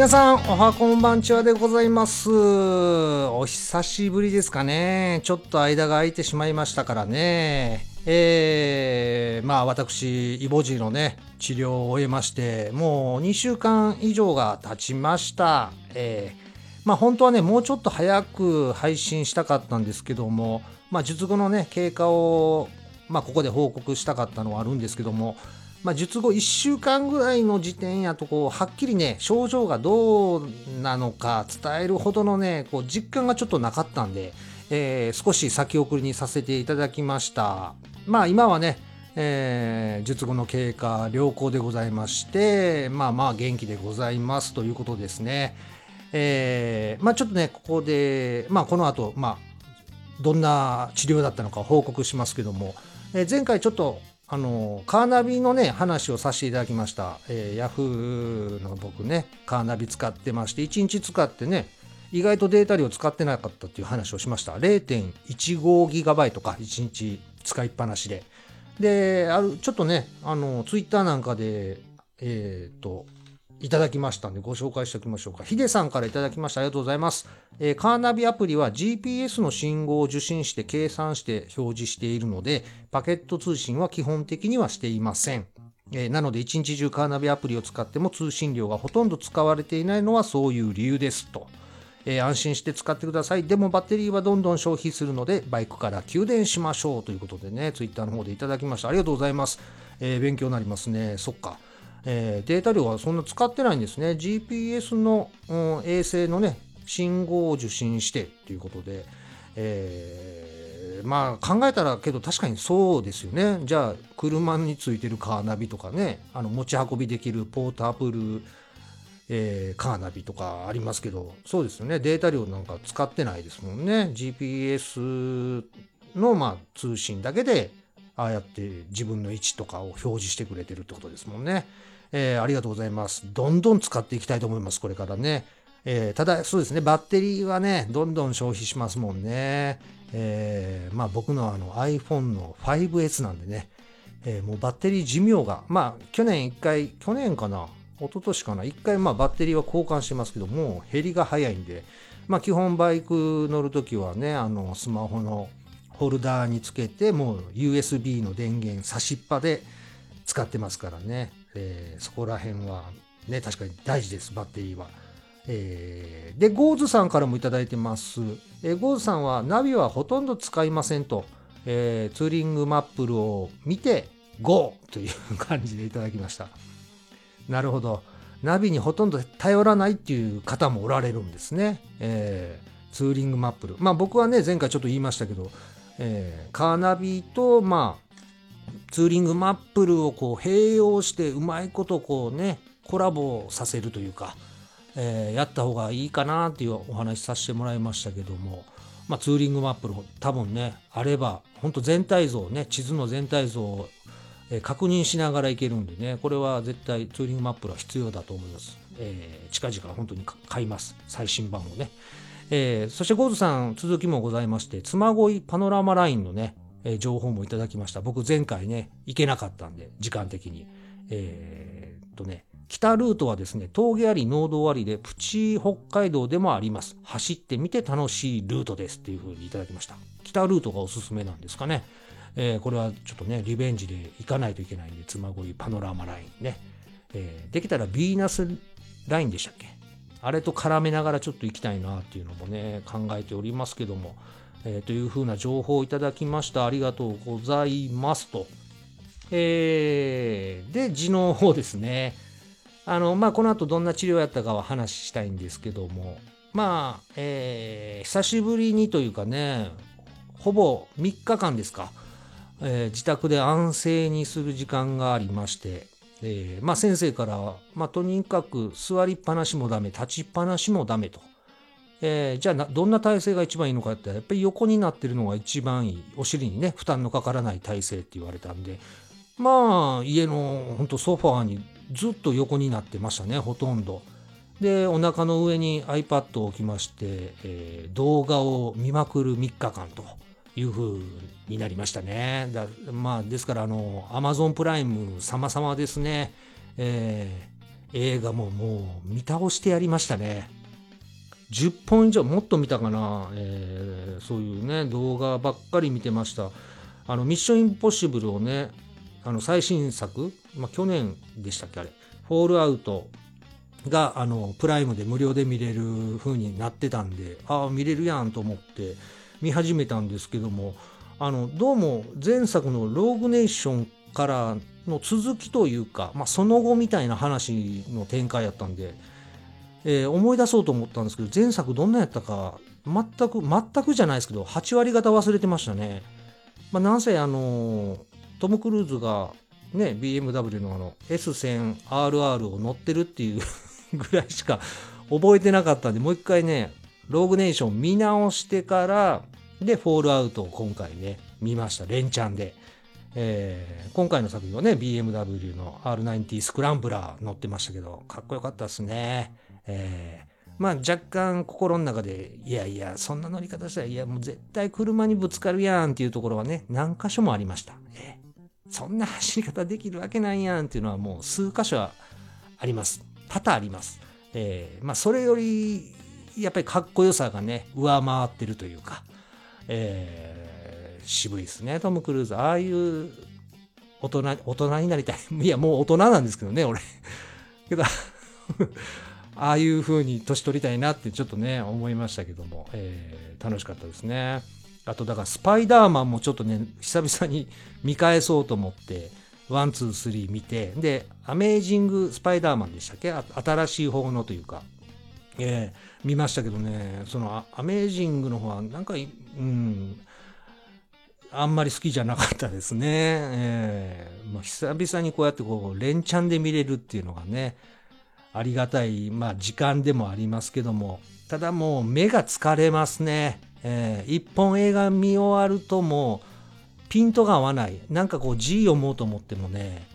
皆さんおはこんばんちはでございます。お久しぶりですかね。ちょっと間が空いてしまいましたからね。えー、まあ私イボジーのね治療を終えましてもう2週間以上が経ちました。えーまあ本当はねもうちょっと早く配信したかったんですけどもまあ術後のね経過をまあここで報告したかったのはあるんですけどもまあ、術後1週間ぐらいの時点やとこうはっきりね症状がどうなのか伝えるほどのねこう実感がちょっとなかったんで、えー、少し先送りにさせていただきました。まあ今はね、えー、術後の経過良好でございましてまあまあ元気でございますということですね。えー、まあちょっとねここでまあこの後まあどんな治療だったのか報告しますけども、えー、前回ちょっとあのカーナビのね話をさせていただきました、えー、ヤフーの僕ねカーナビ使ってまして1日使ってね意外とデータ量使ってなかったっていう話をしました。0.15GB か1日使いっぱなしで。であるちょっとねあのツイッターなんかでえっ、ー、といただきましたんでご紹介しておきましょうか。ヒデさんからいただきました。ありがとうございます。えー、カーナビアプリは GPS の信号を受信して計算して表示しているので、パケット通信は基本的にはしていません。えー、なので、一日中カーナビアプリを使っても通信量がほとんど使われていないのはそういう理由ですと。えー、安心して使ってください。でもバッテリーはどんどん消費するので、バイクから給電しましょうということでね、ツイッターの方でいただきました。ありがとうございます。えー、勉強になりますね。そっか。えー、データ量はそんな使ってないんですね。GPS の、うん、衛星のね、信号を受信してっていうことで、えー、まあ考えたらけど確かにそうですよね。じゃあ車についてるカーナビとかね、あの持ち運びできるポータブル、えー、カーナビとかありますけど、そうですよね。データ量なんか使ってないですもんね。GPS のまあ通信だけでああやって自分の位置とかを表示してくれてるってことですもんね。えー、ありがとうございます。どんどん使っていきたいと思います、これからね。えー、ただ、そうですね、バッテリーはね、どんどん消費しますもんね。えー、まあ僕のあの iPhone の 5S なんでね、えー、もうバッテリー寿命が、まあ去年1回、去年かな、一昨年かな、1回まあバッテリーは交換してますけども、減りが早いんで、まあ基本バイク乗るときはね、あのスマホのホルダーにつけて、もう USB の電源差しっぱで使ってますからね。えー、そこら辺はね、確かに大事です、バッテリーは。えー、で、ゴーズさんからもいただいてます。えー、ゴーズさんはナビはほとんど使いませんと、えー、ツーリングマップルを見て GO! という感じでいただきました。なるほど。ナビにほとんど頼らないっていう方もおられるんですね。えー、ツーリングマップル。まあ僕はね、前回ちょっと言いましたけど、えー、カーナビと、まあ、ツーリングマップルをこう併用してうまいことこうねコラボさせるというか、えー、やった方がいいかなっていうお話させてもらいましたけども、まあ、ツーリングマップル多分ねあれば本当全体像ね地図の全体像を確認しながらいけるんでねこれは絶対ツーリングマップルは必要だと思います、えー、近々本当に買います。最新版をね、えー、そしてゴーズさん続きもございまして嬬恋パノラマラインのねえー、情報もいただきました。僕前回ね、行けなかったんで、時間的に。えー、っとね、北ルートはですね、峠あり、農道ありで、プチ北海道でもあります。走ってみて楽しいルートですっていう風にいただきました。北ルートがおすすめなんですかね。えー、これはちょっとね、リベンジで行かないといけないんで、妻恋パノラマラインね。えー、できたらビーナスラインでしたっけ？あれと絡めながらちょっと行きたいなっていうのもね、考えておりますけども、えー、というふうな情報をいただきました。ありがとうございますと。えー、で、痔の方ですね。あの、まあ、この後どんな治療やったかは話したいんですけども、まあ、えー、久しぶりにというかね、ほぼ3日間ですか、えー、自宅で安静にする時間がありまして、えー、まあ、先生から、まあ、とにかく座りっぱなしもダメ、立ちっぱなしもダメと。えー、じゃあどんな体勢が一番いいのかってやっぱり横になってるのが一番いいお尻にね負担のかからない体勢って言われたんでまあ家のほんとソファーにずっと横になってましたねほとんど。でお腹の上に iPad を置きまして、えー、動画を見まくる3日間という風になりましたね。だまあですからあの Amazon プライム様々ですね。えー映画ももう見倒してやりましたね。10本以上もっと見たかな、えー、そういうね動画ばっかり見てましたあのミッションインポッシブルをねあの最新作、まあ、去年でしたっけあれフォールアウトがあのプライムで無料で見れる風になってたんでああ見れるやんと思って見始めたんですけどもあのどうも前作の「ローグネーション」からの続きというか、まあ、その後みたいな話の展開やったんでえー、思い出そうと思ったんですけど前作どんなやったか全く全くじゃないですけど8割方忘れてましたね。まあ、なんせあのトム・クルーズがね BMW のあの S1000RR を乗ってるっていう ぐらいしか覚えてなかったんでもう一回ねローグネーション見直してからでフォールアウトを今回ね見ました連チャンで。えー、今回の作品はね BMW の R90 スクランブラー乗ってましたけどかっこよかったですね。えー、まあ若干心の中で、いやいや、そんな乗り方したら、いやもう絶対車にぶつかるやんっていうところはね、何箇所もありました。えー、そんな走り方できるわけないやんっていうのはもう数箇所はあります。多々あります。えー、まあそれより、やっぱりかっこよさがね、上回ってるというか、えー、渋いですね、トム・クルーズ。ああいう大人、大人になりたい。いや、もう大人なんですけどね、俺。けど ああいう風に年取りたいなってちょっとね、思いましたけども、えー、楽しかったですね。あと、だからスパイダーマンもちょっとね、久々に見返そうと思って、ワン、ツー、スリー見て、で、アメージング・スパイダーマンでしたっけ？新しい方のというか、えー、見ましたけどね、そのアメージングの方は、なんか、うん、あんまり好きじゃなかったですね。えーまあ、久々にこうやってこう連チャンで見れるっていうのがね、ありがたい、まあ、時間でもありますけども、ただもう目が疲れますね。えー、一本映画見終わるともうピントが合わない。なんかこう字読もうと思ってもね、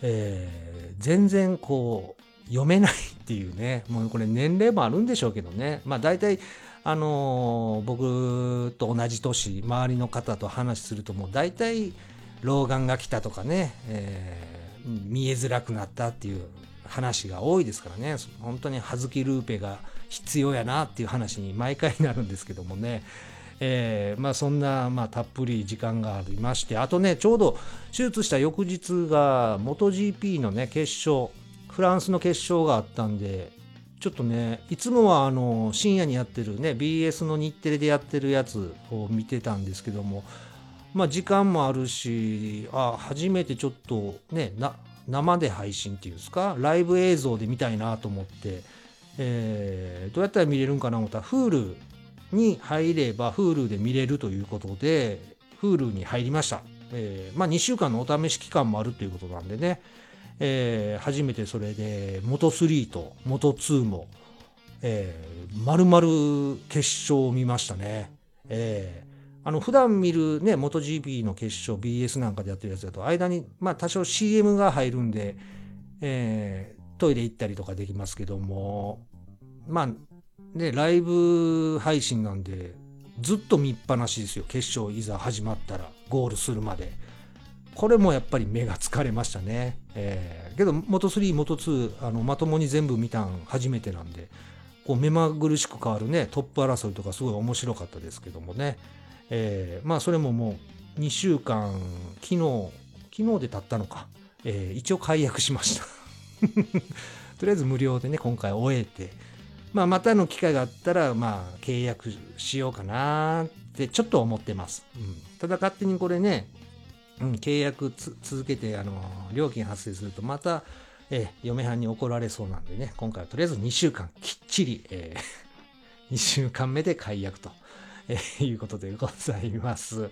えー、全然こう読めないっていうね、もうこれ年齢もあるんでしょうけどね。まあ大体、あの、僕と同じ年、周りの方と話するともう大体老眼が来たとかね、えー、見えづらくなったっていう話が多いですからね。本当に葉月ルーペが必要やなっていう話に毎回なるんですけどもね、えー、まあそんな、まあ、たっぷり時間がありましてあとねちょうど手術した翌日が MotoGP のね決勝フランスの決勝があったんでちょっとねいつもはあの深夜にやってるね BS の日テレでやってるやつを見てたんですけどもまあ時間もあるしあ初めてちょっとねな生で配信っていうんですかライブ映像で見たいなと思って、えー、どうやったら見れるんかな思ったら Hulu に入れば Hulu で見れるということで Hulu に入りました、えー、まあ2週間のお試し期間もあるということなんでね、えー、初めてそれで Moto3 と Moto2 も、えー、丸々決勝を見ましたね、えーあの普段見るね、MotoGP の決勝、BS なんかでやってるやつだと、間に、まあ多少 CM が入るんで、トイレ行ったりとかできますけども、まあ、ね、ライブ配信なんで、ずっと見っぱなしですよ。決勝いざ始まったら、ゴールするまで。これもやっぱり目が疲れましたね。えー、けど、モト3、モト2、あの、まともに全部見たん初めてなんで、こう目まぐるしく変わるね、トップ争いとかすごい面白かったですけどもね。えー、まあそれももう2週間昨日昨日で経ったのか、えー、一応解約しました。とりあえず無料でね今回終えて、まあ、またの機会があったらまあ契約しようかなってちょっと思ってます、うん、ただ勝手にこれね、うん、契約続けてあの料金発生するとまたえー、嫁はんに怒られそうなんでね、今回はとりあえず2週間きっちり、えー、2週間目で解約とえー、いうことでございます。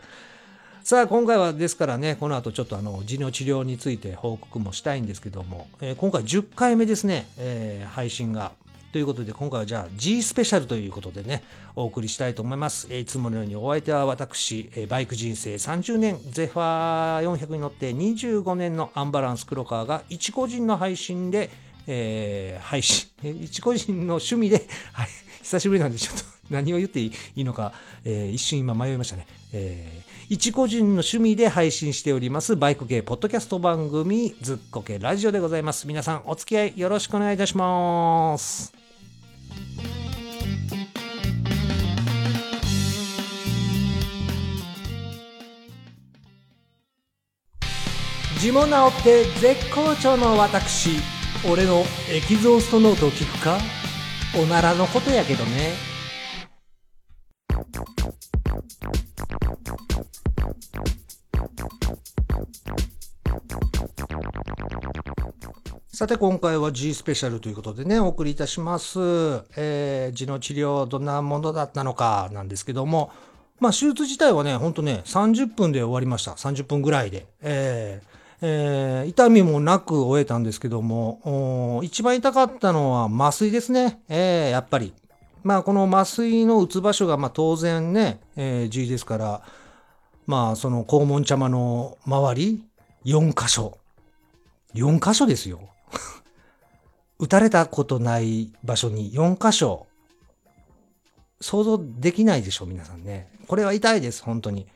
さあ今回はですからねこの後ちょっとあの痔の治療について報告もしたいんですけども、えー、今回10回目ですね、えー、配信がということで今回はじゃあ G スペシャルということでねお送りしたいと思います、え、いつものようにお相手は私、えバイク人生30年ゼファー400に乗って25年のアンバランス黒川が一個人の配信でえー、配信、一個人の趣味で、はい、久しぶりなんでちょっと何を言っていいのか、えー、一瞬今迷いましたね。え、一個人の趣味で配信しておりますバイク系ポッドキャスト番組ずっこけラジオでございます。皆さんお付き合いよろしくお願いいたします。字も直って絶好調の私俺のエキゾーストノートを聞くか？おならのことやけどねさて今回は G スペシャルということでね、お送りいたします。えー、痔の治療どんなものだったのかなんですけども、まあ手術自体はね、ほんとね、30分で終わりました。30分ぐらいで。えーえー、痛みもなく終えたんですけども、一番痛かったのは麻酔ですね。えー、やっぱり。まあ、この麻酔の打つ場所が、まあ、当然ね、えー、G ですから、まあ、その肛門茶間の周り、4箇所。4箇所ですよ。打たれたことない場所に4箇所。想像できないでしょ、皆さんね。これは痛いです、本当に。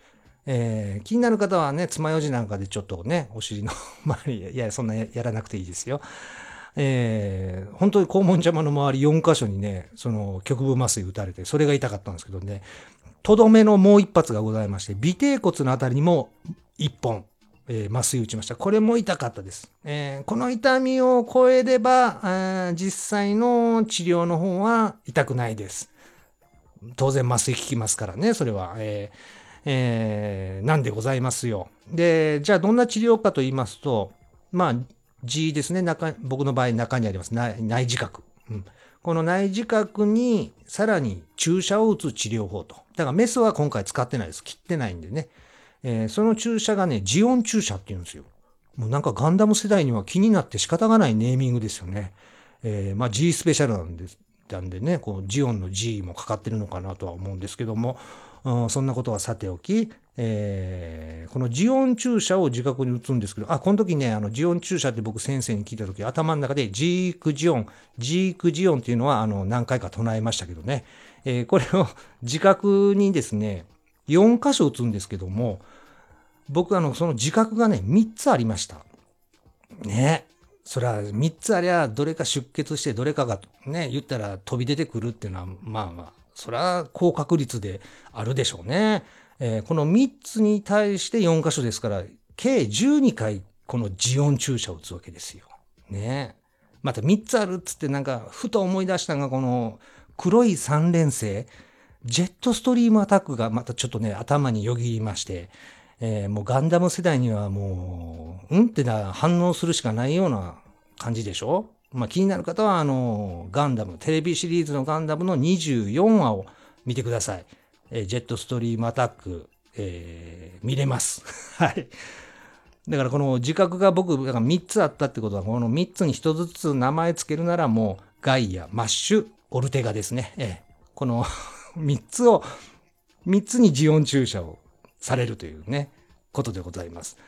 えー、気になる方はね、爪楊枝なんかでちょっとね、お尻の周り、いや、そんなやらなくていいですよ。えー、本当に肛門邪魔の周り4箇所にね、その局部麻酔打たれて、それが痛かったんですけどね、とどめのもう一発がございまして、尾低骨のあたりにも1本、えー、麻酔打ちました。これも痛かったです。えー、この痛みを超えれば、実際の治療の方は痛くないです。当然麻酔効きますからね、それは。えーえー、なんでございますよ。で、じゃあどんな治療かと言いますと、まあ、G ですね。中、僕の場合中にあります。内内耳覚。うん。この内耳覚にさらに注射を打つ治療法と。だからメスは今回使ってないです。切ってないんでね。えー、その注射がね、ジオン注射って言うんですよ。もうなんかガンダム世代には気になって仕方がないネーミングですよね。えー、まあ G スペシャルなんです、なんでね、こうジオンの G もかかってるのかなとは思うんですけども、うんそんなことはさておき、えー、このジオン注射を自覚に打つんですけど、あ、この時ね、あの、ジオン注射って僕先生に聞いた時、頭の中でジークジオン、ジークジオンっていうのは、あの、何回か唱えましたけどね、えー、これを自覚にですね、4箇所打つんですけども、僕、あの、その自覚がね、3つありました。ね。それは3つありゃ、どれか出血して、どれかがね、言ったら飛び出てくるっていうのは、まあまあ、それは高確率であるでしょうね。えー、この3つに対して4箇所ですから、計12回このジオン注射を打つわけですよ。ねまた3つあるっつってなんか、ふと思い出したのがこの黒い3連星、ジェットストリームアタックがまたちょっとね、頭によぎりまして、えー、もうガンダム世代にはもう、うんってな反応するしかないような感じでしょ？まあ、気になる方は、あの、ガンダム、テレビシリーズのガンダムの24話を見てください。え、ジェットストリームアタック、えー、見れます。はい。だからこの自覚が僕、だから3つあったってことは、この3つに1つずつ名前つけるならもう、ガイア、マッシュ、オルテガですね。えー、この 3つを、3つにジオン注射をされるというね、ことでございます。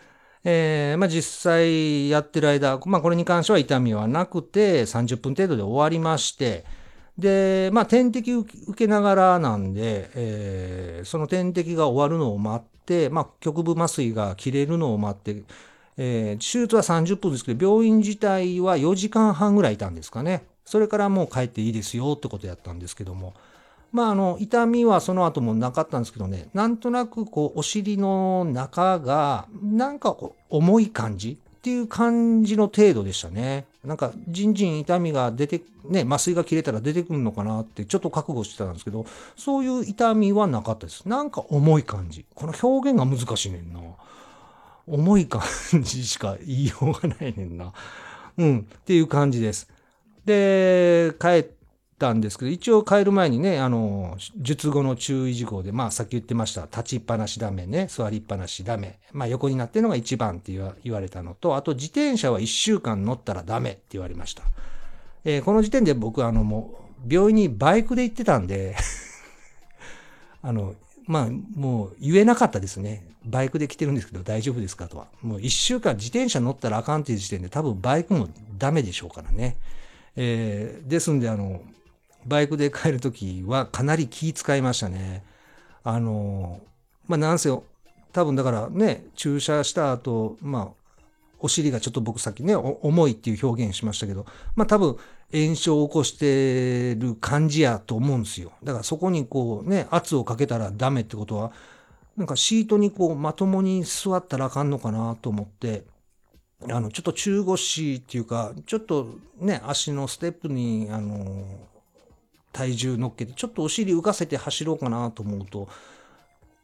えー、まあ、実際やってる間、まあ、これに関しては痛みはなくて、30分程度で終わりまして、で、まあ、点滴受けながらなんで、えー、その点滴が終わるのを待って、まあ、局部麻酔が切れるのを待って、えー、手術は30分ですけど、病院自体は4時間半ぐらいいたんですかね。それからもう帰っていいですよってことやったんですけども、まあ、あの、痛みはその後もなかったんですけどね、なんとなくこう、お尻の中が、なんか重い感じっていう感じの程度でしたね。なんか、じんじん痛みが出て、ね、麻酔が切れたら出てくるのかなってちょっと覚悟してたんですけど、そういう痛みはなかったです。なんか重い感じ。この表現が難しいねんな。重い感じしか言いようがないねんな。うん、っていう感じです。で、帰ったんですけど、一応帰る前にね、あの、術後の注意事項で、まあさっき言ってました、立ちっぱなしダメね、座りっぱなしダメ。まあ横になってるのが一番って言われたのと、あと自転車は一週間乗ったらダメって言われました。えー、この時点で僕、あのもう、病院にバイクで行ってたんで あの、まあ、もう言えなかったですね。バイクで来てるんですけど大丈夫ですかとは。もう一週間自転車乗ったらあかんっていう時点で多分バイクもダメでしょうからね。えー、ですんで、あの、バイクで帰るときはかなり気使いましたね。あの、まあ、なんせよ、多分だからね、駐車した後、まあ、お尻がちょっと僕さっきね、重いっていう表現しましたけど、まあ多分炎症を起こしてる感じやと思うんですよ。だからそこにこうね、圧をかけたらダメってことは、なんかシートにこうまともに座ったらあかんのかなと思って、あの、ちょっと中腰っていうか、ちょっとね、足のステップに、あの、体重乗っけて、ちょっとお尻浮かせて走ろうかなと思うと、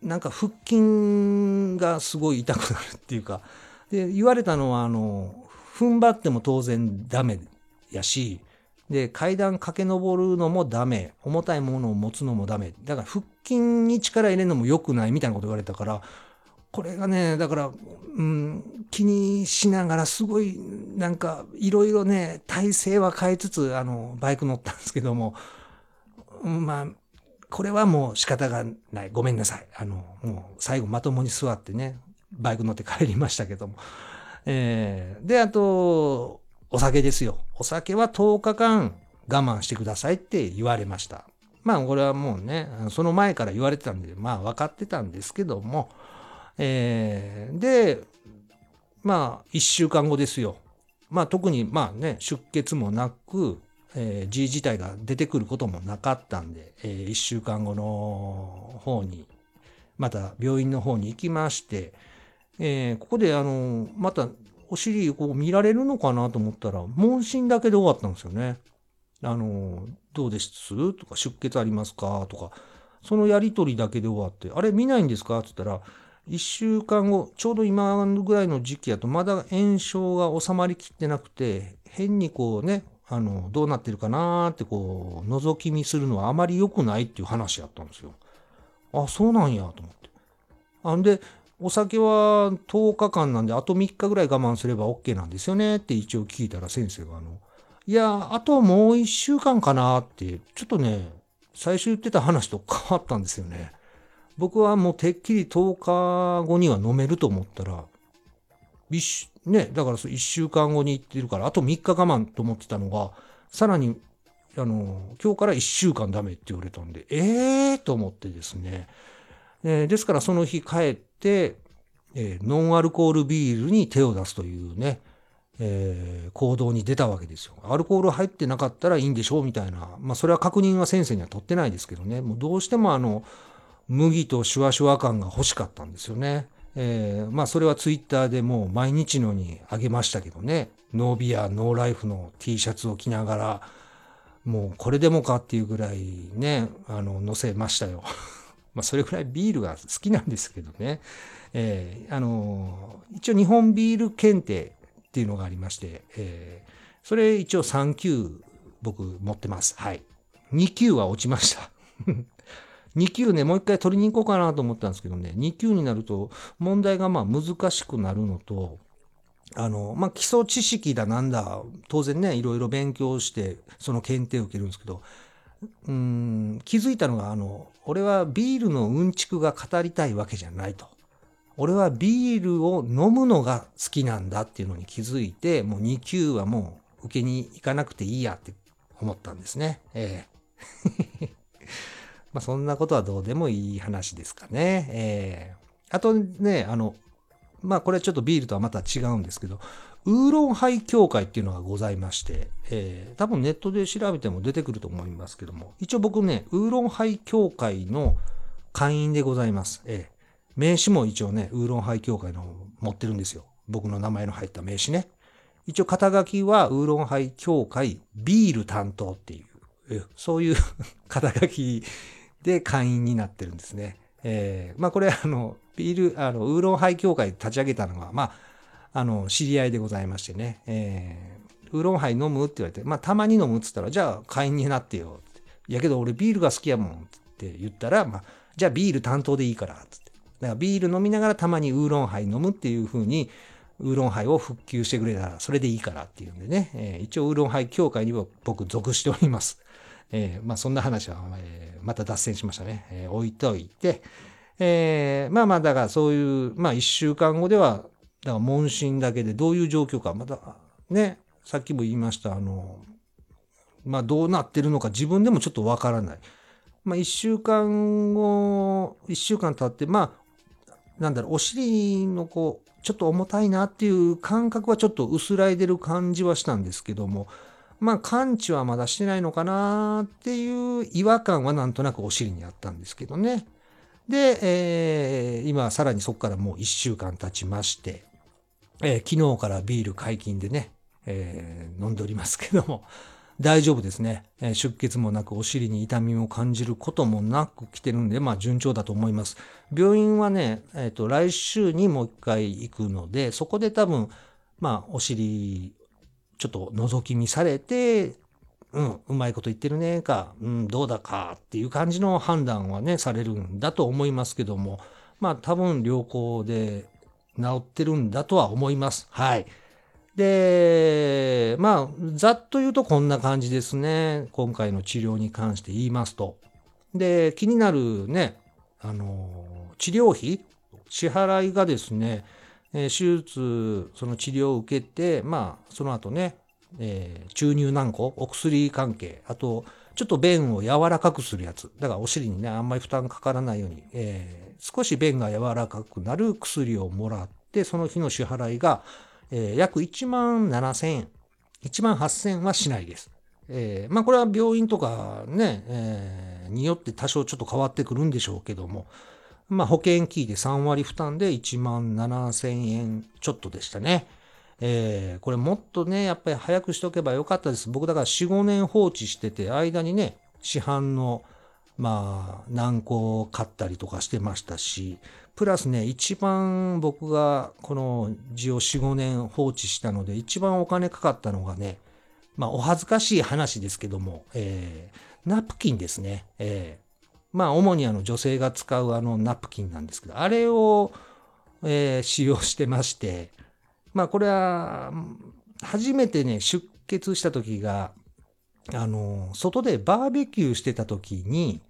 なんか腹筋がすごい痛くなるっていうか、で、言われたのは、あの、踏ん張っても当然ダメやし、で、階段駆け上るのもダメ。重たいものを持つのもダメ。だから腹筋に力入れるのも良くないみたいなこと言われたから、これがね、だから、うん、気にしながらすごい、なんか、いろいろね、体勢は変えつつ、あの、バイク乗ったんですけども、まあ、これはもう仕方がない。ごめんなさい。あの、もう最後まともに座ってね、バイク乗って帰りましたけども。えー、で、あと、お酒ですよ。お酒は10日間我慢してくださいって言われました。まあ、これはもうね、その前から言われてたんで、まあ、分かってたんですけども、えー、で、まあ、1週間後ですよ。まあ、特に、まあね、出血もなく、えー、G 自体が出てくることもなかったんで、えー、1週間後の方に、また病院の方に行きまして、えー、ここであの、またお尻こう見られるのかなと思ったら、問診だけで終わったんですよね。あの、どうです？とか、出血ありますか？とか、そのやりとりだけで終わって、あれ見ないんですか？って言ったら、1週間後、ちょうど今ぐらいの時期やと、まだ炎症が収まりきってなくて、変にこうね、あの、どうなってるかなーってこう、覗き見するのはあまり良くないっていう話やったんですよ。あ、そうなんやと思って。あんで、お酒は10日間なんで、あと3日ぐらい我慢すれば OK なんですよねって一応聞いたら先生が、あの、いや、あともう1週間かなって、ちょっとね、最初言ってた話と変わったんですよね。僕はもうてっきり10日後には飲めると思ったら、ね、だから1週間後に行ってるから、あと3日我慢と思ってたのが、さらに、あの、今日から1週間ダメって言われたんで、ええー、と思ってですね。えー、ですからその日帰って、えー、ノンアルコールビールに手を出すというね、えー、行動に出たわけですよ。アルコール入ってなかったらいいんでしょうみたいな。まあそれは確認は先生には取ってないですけどね。もうどうしてもあの、麦とシュワシュワ感が欲しかったんですよね。えー、まあそれはツイッターでもう毎日のにあげましたけどね。ノービア、ノーライフの T シャツを着ながら、もうこれでもかっていうぐらいね、あの、載せましたよ。まあ、それぐらいビールが好きなんですけどね。えー、あの、一応日本ビール検定っていうのがありまして、えー、それ一応3級僕持ってます。はい。2級は落ちました。2級ね、もう一回取りに行こうかなと思ったんですけどね、2級になると問題がまあ難しくなるのと、あの、まあ、基礎知識だなんだ、当然ね、いろいろ勉強して、その検定を受けるんですけど、うん、気づいたのが、あの、俺はビールのうんちくが語りたいわけじゃないと。俺はビールを飲むのが好きなんだっていうのに気づいて、もう2級はもう受けに行かなくていいやって思ったんですね。ええまあそんなことはどうでもいい話ですかね。ええあとね、あの、まあこれちょっとビールとはまた違うんですけど、ウーロンハイ協会っていうのがございまして、えー、多分ネットで調べても出てくると思いますけども、一応僕ね、ウーロンハイ協会の会員でございます。えー、名刺も一応ね、ウーロンハイ協会の持ってるんですよ。僕の名前の入った名刺ね。一応肩書きはウーロンハイ協会ビール担当っていう、そういう 肩書きで会員になってるんですね。えー、まあこれあの、ビール、あの、ウーロンハイ協会立ち上げたのは、まあ、あの、知り合いでございましてね、えー、ウーロンハイ飲むって言われて、まあ、たまに飲むっつったら、じゃあ会員になってよって。やけど俺ビールが好きやもんって言ったら、まあ、じゃあビール担当でいいから、つって。だからビール飲みながらたまにウーロンハイ飲むっていう風に、ウーロンハイを復旧してくれたら、それでいいからっていうんでね、えー、一応ウーロンハイ協会にも僕属しております。えー、まあそんな話は、えー、また脱線しましたね。えー、置いといて、えー、まあまあ、だからそういう、まあ一週間後では、だから問診だけでどういう状況か、またね、さっきも言いました、あの、まあどうなってるのか自分でもちょっとわからない。まあ一週間後、一週間経って、まあ、なんだろう、お尻のこう、ちょっと重たいなっていう感覚はちょっと薄らいでる感じはしたんですけども、まあ完治はまだしてないのかなっていう違和感はなんとなくお尻にあったんですけどね。で、えー、今さらにそこからもう1週間経ちまして、えー、昨日からビール解禁でね、えー、飲んでおりますけども、大丈夫ですね、え、出血もなくお尻に痛みを感じることもなく来てるんで、まあ順調だと思います。病院はね、えっ、と、来週にもう一回行くので、そこで多分、まあお尻、ちょっと覗き見されて、うん、うまいこと言ってるねか、うん、どうだかっていう感じの判断はね、されるんだと思いますけども、まあ多分良好で治ってるんだとは思います。はい。で、まあ、ざっと言うとこんな感じですね。今回の治療に関して言いますと。で、気になるね、あの、治療費支払いがですね、え手術、その治療を受けて、まあ、その後ね、えー、注入軟膏、お薬関係、あと、ちょっと便を柔らかくするやつ。だからお尻にね、あんまり負担かからないように、えー、少し便が柔らかくなる薬をもらって、その日の支払いが、えー、約1万7千円。1万8千円はしないです。えー、まあこれは病院とかね、えー、によって多少ちょっと変わってくるんでしょうけども、まあ保険キーで3割負担で1万7千円ちょっとでしたね。えー、これもっとね、やっぱり早くしとけばよかったです。僕だから4、5年放置してて、間にね、市販の、まあ、軟膏を買ったりとかしてましたし、プラスね、一番僕がこの字を4、5年放置したので、一番お金かかったのがね、まあ、お恥ずかしい話ですけども、えー、ナプキンですね。えー、まあ、主にあの女性が使うあのナプキンなんですけど、あれを、えー、使用してまして、まあこれは、初めてね、出血した時が、あの、外でバーベキューしてた時に、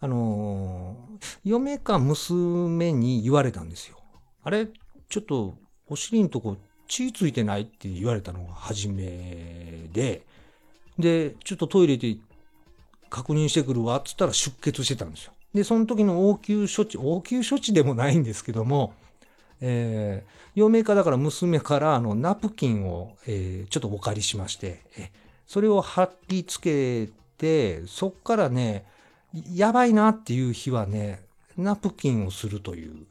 あの、嫁か娘に言われたんですよ。あれ、ちょっとお尻のとこ血ついてないって言われたのが初めで、で、ちょっとトイレで確認してくるわっつったら出血してたんですよ。で、その時の応急処置、応急処置でもないんですけども、えー、嫁かだから娘からあのナプキンを、えー、ちょっとお借りしまして、えそれを貼り付けて、そっからね、やばいなっていう日はね、ナプキンをするという、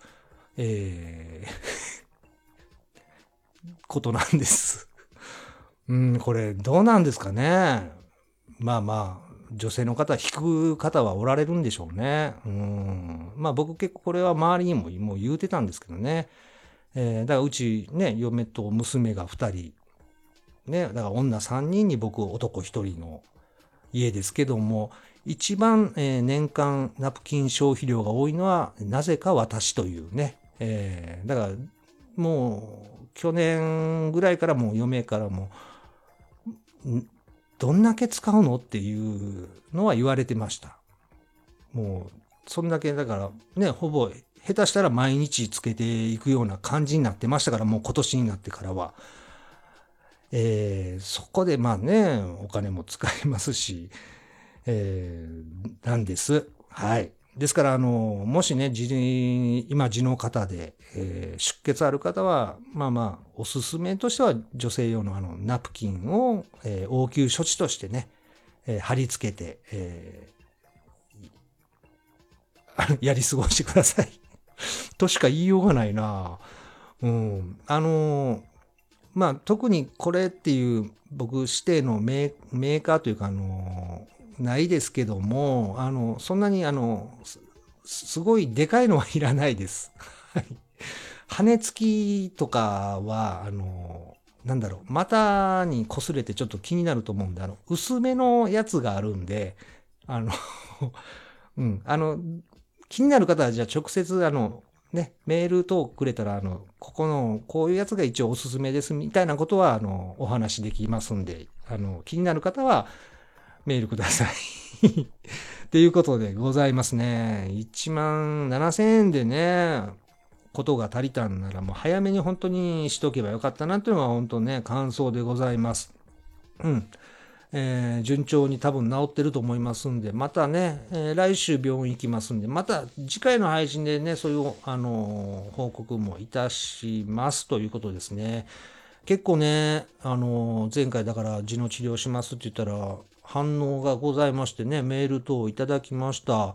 えー、ことなんです。うん、これどうなんですかね。まあまあ、女性の方、引く方はおられるんでしょうね。うん。まあ僕結構これは周りにももう言うてたんですけどね。えー、だからうちね、嫁と娘が2人、ね、だから女3人に僕男1人の家ですけども、一番、えー、年間ナプキン消費量が多いのは、なぜか私というね。えー、だから、もう、去年ぐらいからもう嫁からも、どんだけ使うの？っていうのは言われてました。もう、そんだけだからね、ほぼ下手したら毎日つけていくような感じになってましたから、もう今年になってからは。えー、そこでまあね、お金も使いますし、えー、なんです。はい。ですから、あの、もしね、今、地の方で、えー、出血ある方は、まあまあ、おすすめとしては、女性用のあの、ナプキンを、えー、応急処置としてね、えー、貼り付けて、えー、やり過ごしてください。としか言いようがないな。うん。あの、まあ、特にこれっていう僕指定のメーカーというか、あの、ないですけども、あの、そんなにあの、すごいでかいのはいらないです。はい。羽付きとかは、あの、なんだろう、股に擦れてちょっと気になると思うんで、あの、薄めのやつがあるんで、あの うん、あの、気になる方は、じゃあ直接、あの、ね、メール等くれたら、あの、ここの、こういうやつが一応おすすめですみたいなことは、あの、お話できますんで、あの、気になる方は、メールください。っていうことでございますね。1万7000円でね、ことが足りたんならもう早めに本当にしとけばよかったなっていうのが本当ね、感想でございます。うん。えー、順調に多分治ってると思いますんで、またね、えー、来週病院行きますんで、また次回の配信でね、そういう、あのー、報告もいたしますということですね。結構ね、あの前回だから痔の治療しますって言ったら、反応がございましてね、メール等いただきました。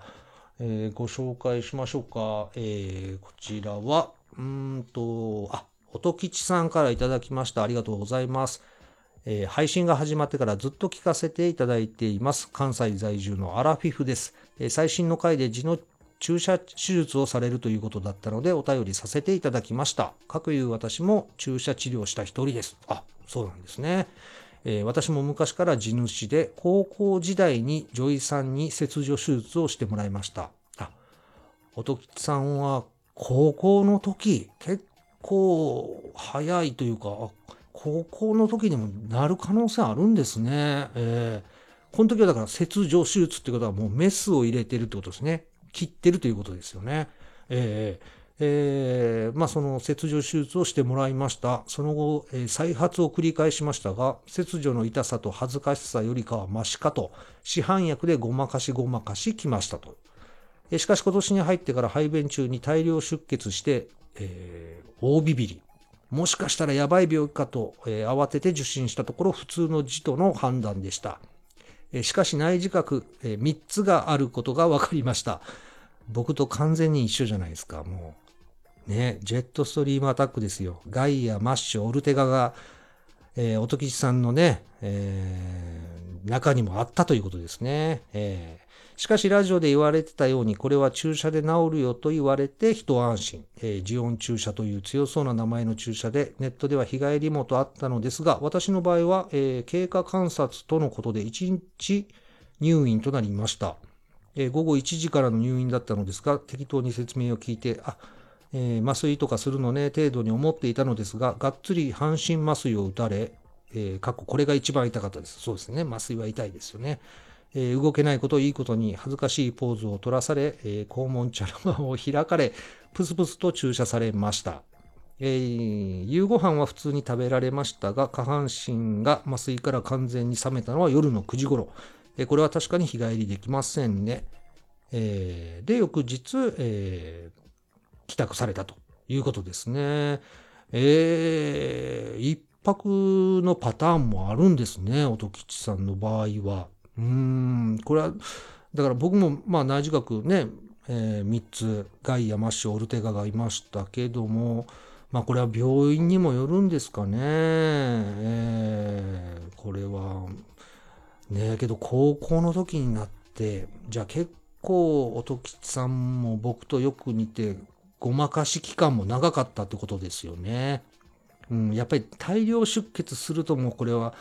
えご紹介しましょうか。えこちらは、うんと、あ、音吉さんからいただきました。ありがとうございます。えー、配信が始まってからずっと聞かせていただいています。関西在住のアラフィフです。えー、最新の回で痔の注射手術をされるということだったのでお便りさせていただきました。かくいう私も注射治療した一人です。あ、そうなんですね。えー、私も昔から地主で高校時代に女医さんに切除手術をしてもらいました。あ、音吉さんは高校の時結構早いというか、高校の時にもなる可能性あるんですね。えー、この時はだから切除手術ってことはもうメスを入れてるってことですね。切ってるということですよね。えーえー、まあその切除手術をしてもらいました。その後、えー、再発を繰り返しましたが、切除の痛さと恥ずかしさよりかはマシかと、市販薬でごまかしごまかしきましたと。えー、しかし今年に入ってから排便中に大量出血して、えー、大ビビり。もしかしたらやばい病気かと、え、慌てて受診したところ普通の痔との判断でした。しかし内耳核、3つがあることが分かりました。僕と完全に一緒じゃないですか、もう。ね、ジェットストリームアタックですよ。ガイア、マッシュ、オルテガが、えー、音吉さんのね、えー、中にもあったということですね。えーしかしラジオで言われてたようにこれは注射で治るよと言われて一安心、えー、ジオン注射という強そうな名前の注射でネットでは日帰りもとあったのですが私の場合は、えー、経過観察とのことで1日入院となりました、えー、午後1時からの入院だったのですが適当に説明を聞いてあえー、麻酔とかするのね程度に思っていたのですががっつり半身麻酔を打たれ、えー、過去これが一番痛かったです。そうですね。麻酔は痛いですよね。え、動けないこといいことに恥ずかしいポーズを取らされ、え、肛門茶の間を開かれ、プスプスと注射されました。えー、夕ご飯は普通に食べられましたが、下半身が麻酔から完全に冷めたのは夜の9時頃。え、これは確かに日帰りできませんね。えー、で、翌日、えー、帰宅されたということですね。えー、一泊のパターンもあるんですね、音吉さんの場合は。うん、これは、だから僕も、まあ、内耳学ね、えー、3つ、ガイア、マッシュ、オルテガがいましたけども、まあ、これは病院にもよるんですかね。えー、これは、ねけど高校の時になって、じゃあ結構音吉さんも僕とよく似て、ごまかし期間も長かったってことですよね。うん、やっぱり大量出血するともうこれは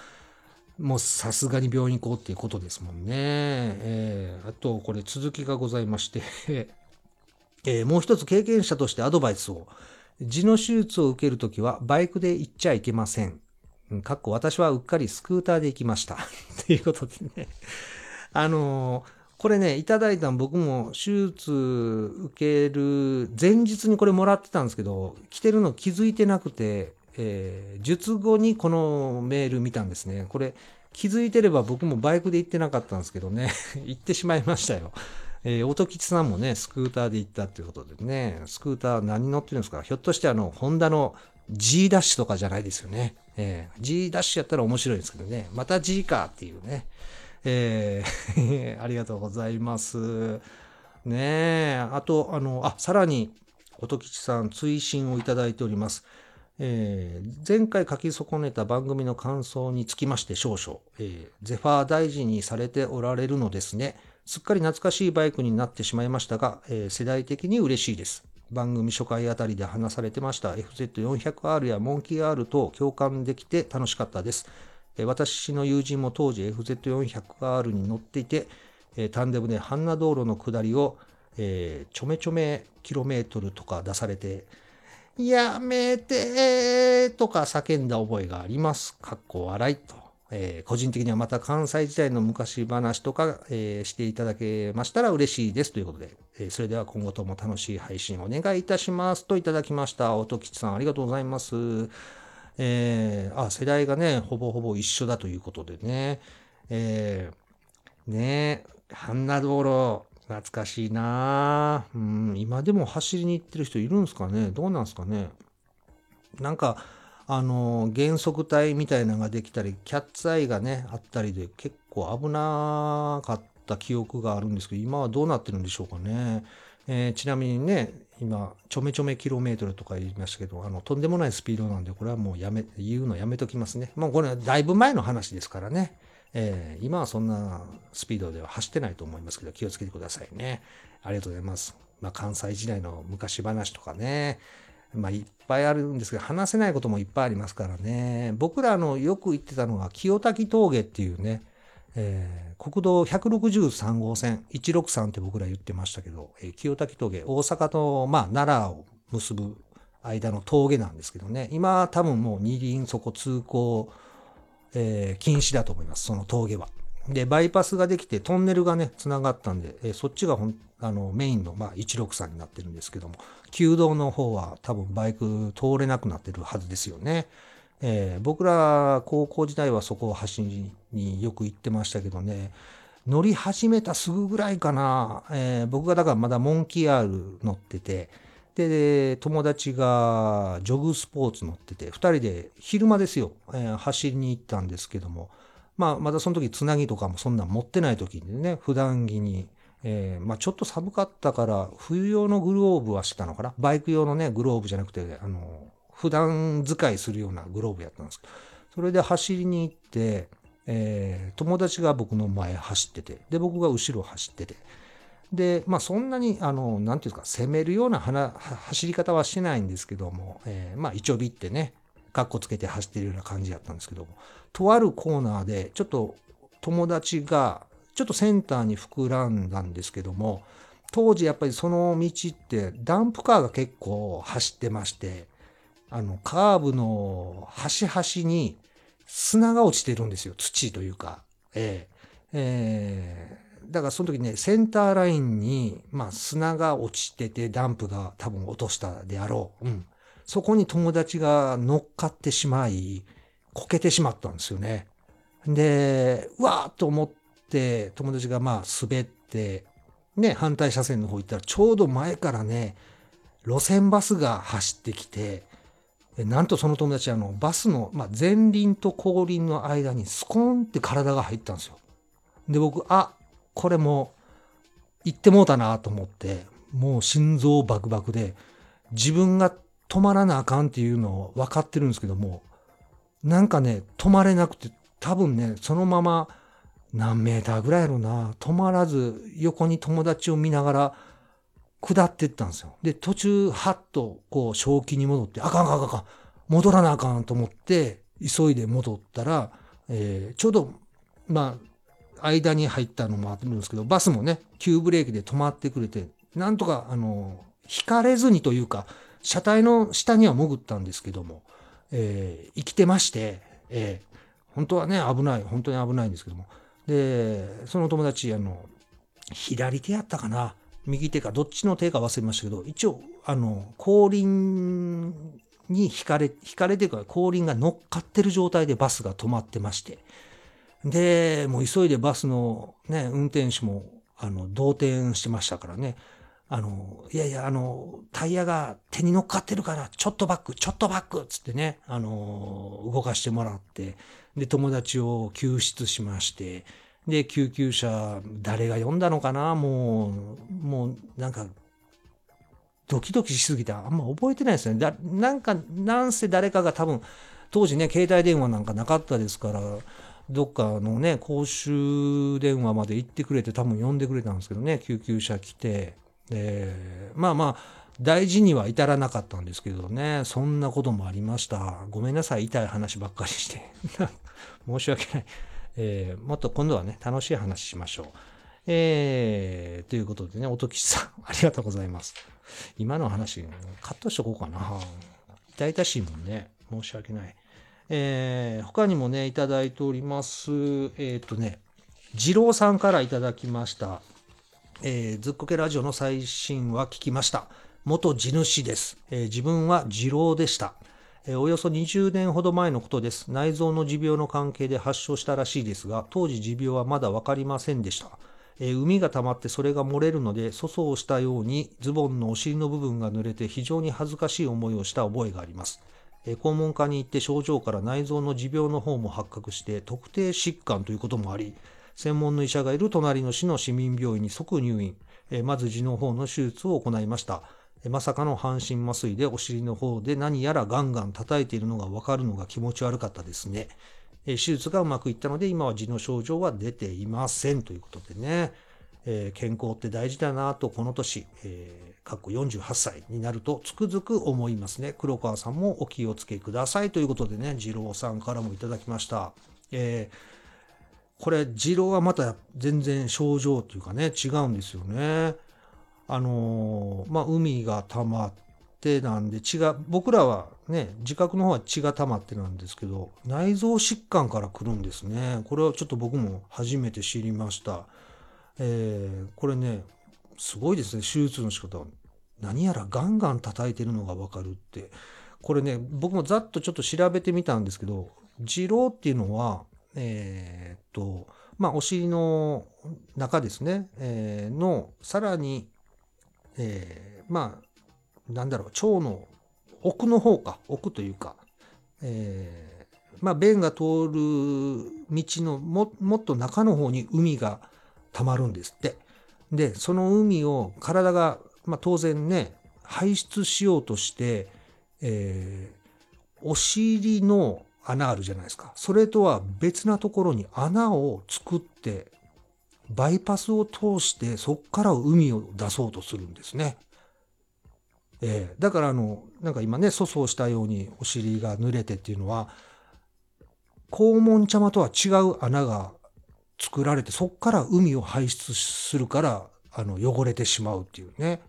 もうさすがに病院行こうっていうことですもんね。えー、あと、これ続きがございまして えー、もう一つ経験者としてアドバイスを。痔の手術を受けるときはバイクで行っちゃいけません。かっこ私はうっかりスクーターで行きました。ということでね。あのー、これね、いただいたの僕も手術受ける前日にこれもらってたんですけど、来てるの気づいてなくて、えー、術後にこのメール見たんですね。これ気づいてれば僕もバイクで行ってなかったんですけどね、行ってしまいましたよ。えー、音吉さんもね、スクーターで行ったっていうことでね、スクーター何乗ってるんですか？ひょっとしてあの、ホンダの G ダッシュとかじゃないですよね。えー、G ダッシュやったら面白いですけどね、また G かっていうね。えー、ありがとうございます。ねえ、あと、あの、あ、さらに、音吉さん、追伸をいただいております。えー、前回書き損ねた番組の感想につきまして少々、えー、ゼファー大事にされておられるのですね。すっかり懐かしいバイクになってしまいましたが、えー、世代的に嬉しいです。番組初回あたりで話されてました FZ400R やモンキー R と共感できて楽しかったです。え私の友人も当時 FZ400R に乗っていて、えタンデムでハンナ道路の下りを、えちょめちょめキロメートルとか出されて、やめてとか叫んだ覚えがあります。かっこ笑いと。えー、個人的にはまた関西時代の昔話とか、えー、していただけましたら嬉しいですということで、えー、それでは今後とも楽しい配信お願いいたしますといただきました。音吉さんありがとうございます。えー、あ、世代がね、ほぼほぼ一緒だということでね、えー、ねえハンナ道路、懐かしいなうん、今でも走りに行ってる人いるんですかね？どうなんですかね？なんか、あの、減速帯みたいなのができたり、キャッツアイがね、あったりで結構危なかった記憶があるんですけど、今はどうなってるんでしょうかね？えー、ちなみにね、今、ちょめちょめキロメートルとか言いましたけど、あの、とんでもないスピードなんで、これはもうやめ、言うのやめときますね。もうこれはだいぶ前の話ですからね。えー、今はそんなスピードでは走ってないと思いますけど、気をつけてくださいね。ありがとうございます。まあ、関西時代の昔話とかね、まあ、いっぱいあるんですけど、話せないこともいっぱいありますからね。僕らのよく行ってたのが、清滝峠っていうね、えー、国道163号線、163って僕ら言ってましたけど、えー、清滝峠、大阪と、まあ、奈良を結ぶ間の峠なんですけどね、今多分もう二輪そこ通行、えー、禁止だと思います、その峠は。で、バイパスができて、トンネルがね、繋がったんで、えー、そっちがほんあのメインの、まあ、163になってるんですけども、旧道の方は多分バイク通れなくなってるはずですよね。えー、僕ら高校時代はそこを走りによく行ってましたけどね、乗り始めたすぐぐらいかな、えー、僕がだからまだモンキー R 乗ってて、で、友達がジョグスポーツ乗ってて、二人で昼間ですよ、えー、走りに行ったんですけども、まあ、まだその時つなぎとかもそんなん持ってない時にね、普段着に、えー、まあ、ちょっと寒かったから、冬用のグローブはしたのかな？バイク用のね、グローブじゃなくて、あの、普段使いするようなグローブやったんです。けど、それで走りに行って、えー、友達が僕の前走ってて、で、僕が後ろ走ってて、で、まあそんなに、あの、なんていうか、攻めるような走り方はしてないんですけども、えー、まあ一応ビってね、カッコつけて走ってるような感じだったんですけども、とあるコーナーで、ちょっと友達が、ちょっとセンターに膨らんだんですけども、当時やっぱりその道ってダンプカーが結構走ってまして、あの、カーブの端々に砂が落ちてるんですよ。土というか。えええー、だからその時ね、センターラインに、まあ砂が落ちてて、ダンプが多分落としたであろう。うん。そこに友達が乗っかってしまい、こけてしまったんですよね。で、うわーっと思って、友達がまあ滑って、ね、反対車線の方行ったら、ちょうど前からね、路線バスが走ってきて、なんとその友達、あの、バスの、まあ、前輪と後輪の間にスコーンって体が入ったんですよ。で、僕、あ、これも行ってもうたなと思って、もう心臓バクバクで、自分が止まらなあかんっていうのを分かってるんですけども、なんかね、止まれなくて、多分ね、そのまま何メーターぐらいやろな、止まらず横に友達を見ながら下ってったんですよ。で、途中、はっとこう正気に戻って、あかんあかんあかん、戻らなあかんと思って、急いで戻ったら、えー、ちょうど、まあ、間に入ったのもあるんですけど、バスもね、急ブレーキで止まってくれて、なんとか、あの、引かれずにというか、車体の下には潜ったんですけども、えー、生きてまして、えー、本当はね、危ない、本当に危ないんですけども。で、その友達、あの、左手やったかな？右手か、どっちの手か忘れましたけど、一応、あの、後輪に引かれ、引かれてから、後輪が乗っかってる状態でバスが止まってまして、で、もう急いでバスのね、運転手も、あの、動転してましたからね、あの、いやいや、あの、タイヤが手に乗っかってるから、ちょっとバック、ちょっとバックつってね、あの、動かしてもらって、で、友達を救出しまして、で、救急車、誰が呼んだのかな？もう、もう、なんか、ドキドキしすぎて、あんま覚えてないですね。だなんか、なんせ誰かが多分、当時ね、携帯電話なんかなかったですから、どっかのね、公衆電話まで行ってくれて、多分呼んでくれたんですけどね、救急車来て、えー、まあまあ、大事には至らなかったんですけどね、そんなこともありました。ごめんなさい、痛い話ばっかりして。申し訳ない。えー、もっと今度はね、楽しい話しましょう。えー、ということでね、音吉さん、ありがとうございます。今の話、カットしとこうかな。痛々しいもんね。申し訳ない。えー、他にもね、いただいております。えっ、ー、とね、二郎さんからいただきました。えー、ずっこけラジオの最新は聞きました。元地主です。えー、自分は二郎でした。え、およそ20年ほど前のことです。内臓の持病の関係で発症したらしいですが、当時持病はまだ分かりませんでした。えー、海が溜まってそれが漏れるので粗相したようにズボンのお尻の部分が濡れて非常に恥ずかしい思いをした覚えがあります。え、肛門科に行って症状から内臓の持病の方も発覚して特定疾患ということもあり専門の医者がいる隣の市の市民病院に即入院、まず痔の方の手術を行いました。まさかの半身麻酔でお尻の方で何やらガンガン叩いているのがわかるのが気持ち悪かったですね。手術がうまくいったので、今は痔の症状は出ていませんということでね、え、健康って大事だなと、この年、えー、かっこ48歳になるとつくづく思いますね。黒川さんもお気をつけくださいということでね、二郎さんからもいただきました。えー、これ、二郎はまた全然症状というかね、違うんですよね。あのまあ、海が溜まっってなんで血が僕らはね自覚の方は血が溜まってなんですけど内臓疾患から来るんですねこれはちょっと僕も初めて知りましたえー、これねすごいですね。手術の仕方。何やらガンガン叩いてるのが分かるって。これね僕もざっとちょっと調べてみたんですけど二郎っていうのはえー、っとまあお尻の中ですね、えー、のさらにえー、まあなんだろう、腸の奥の方か、奥というか、えー、まあ、便が通る道のももっと中の方に海が溜まるんですって。で、その海を体が、まあ、当然ね、排出しようとして、えー、お尻の穴あるじゃないですか。それとは別なところに穴を作って、バイパスを通してそこから海を出そうとするんですね。えー、だからあのなんか今ね粗相したようにお尻が濡れてっていうのは肛門茶間とは違う穴が作られてそこから海を排出するからあの汚れてしまうっていうね、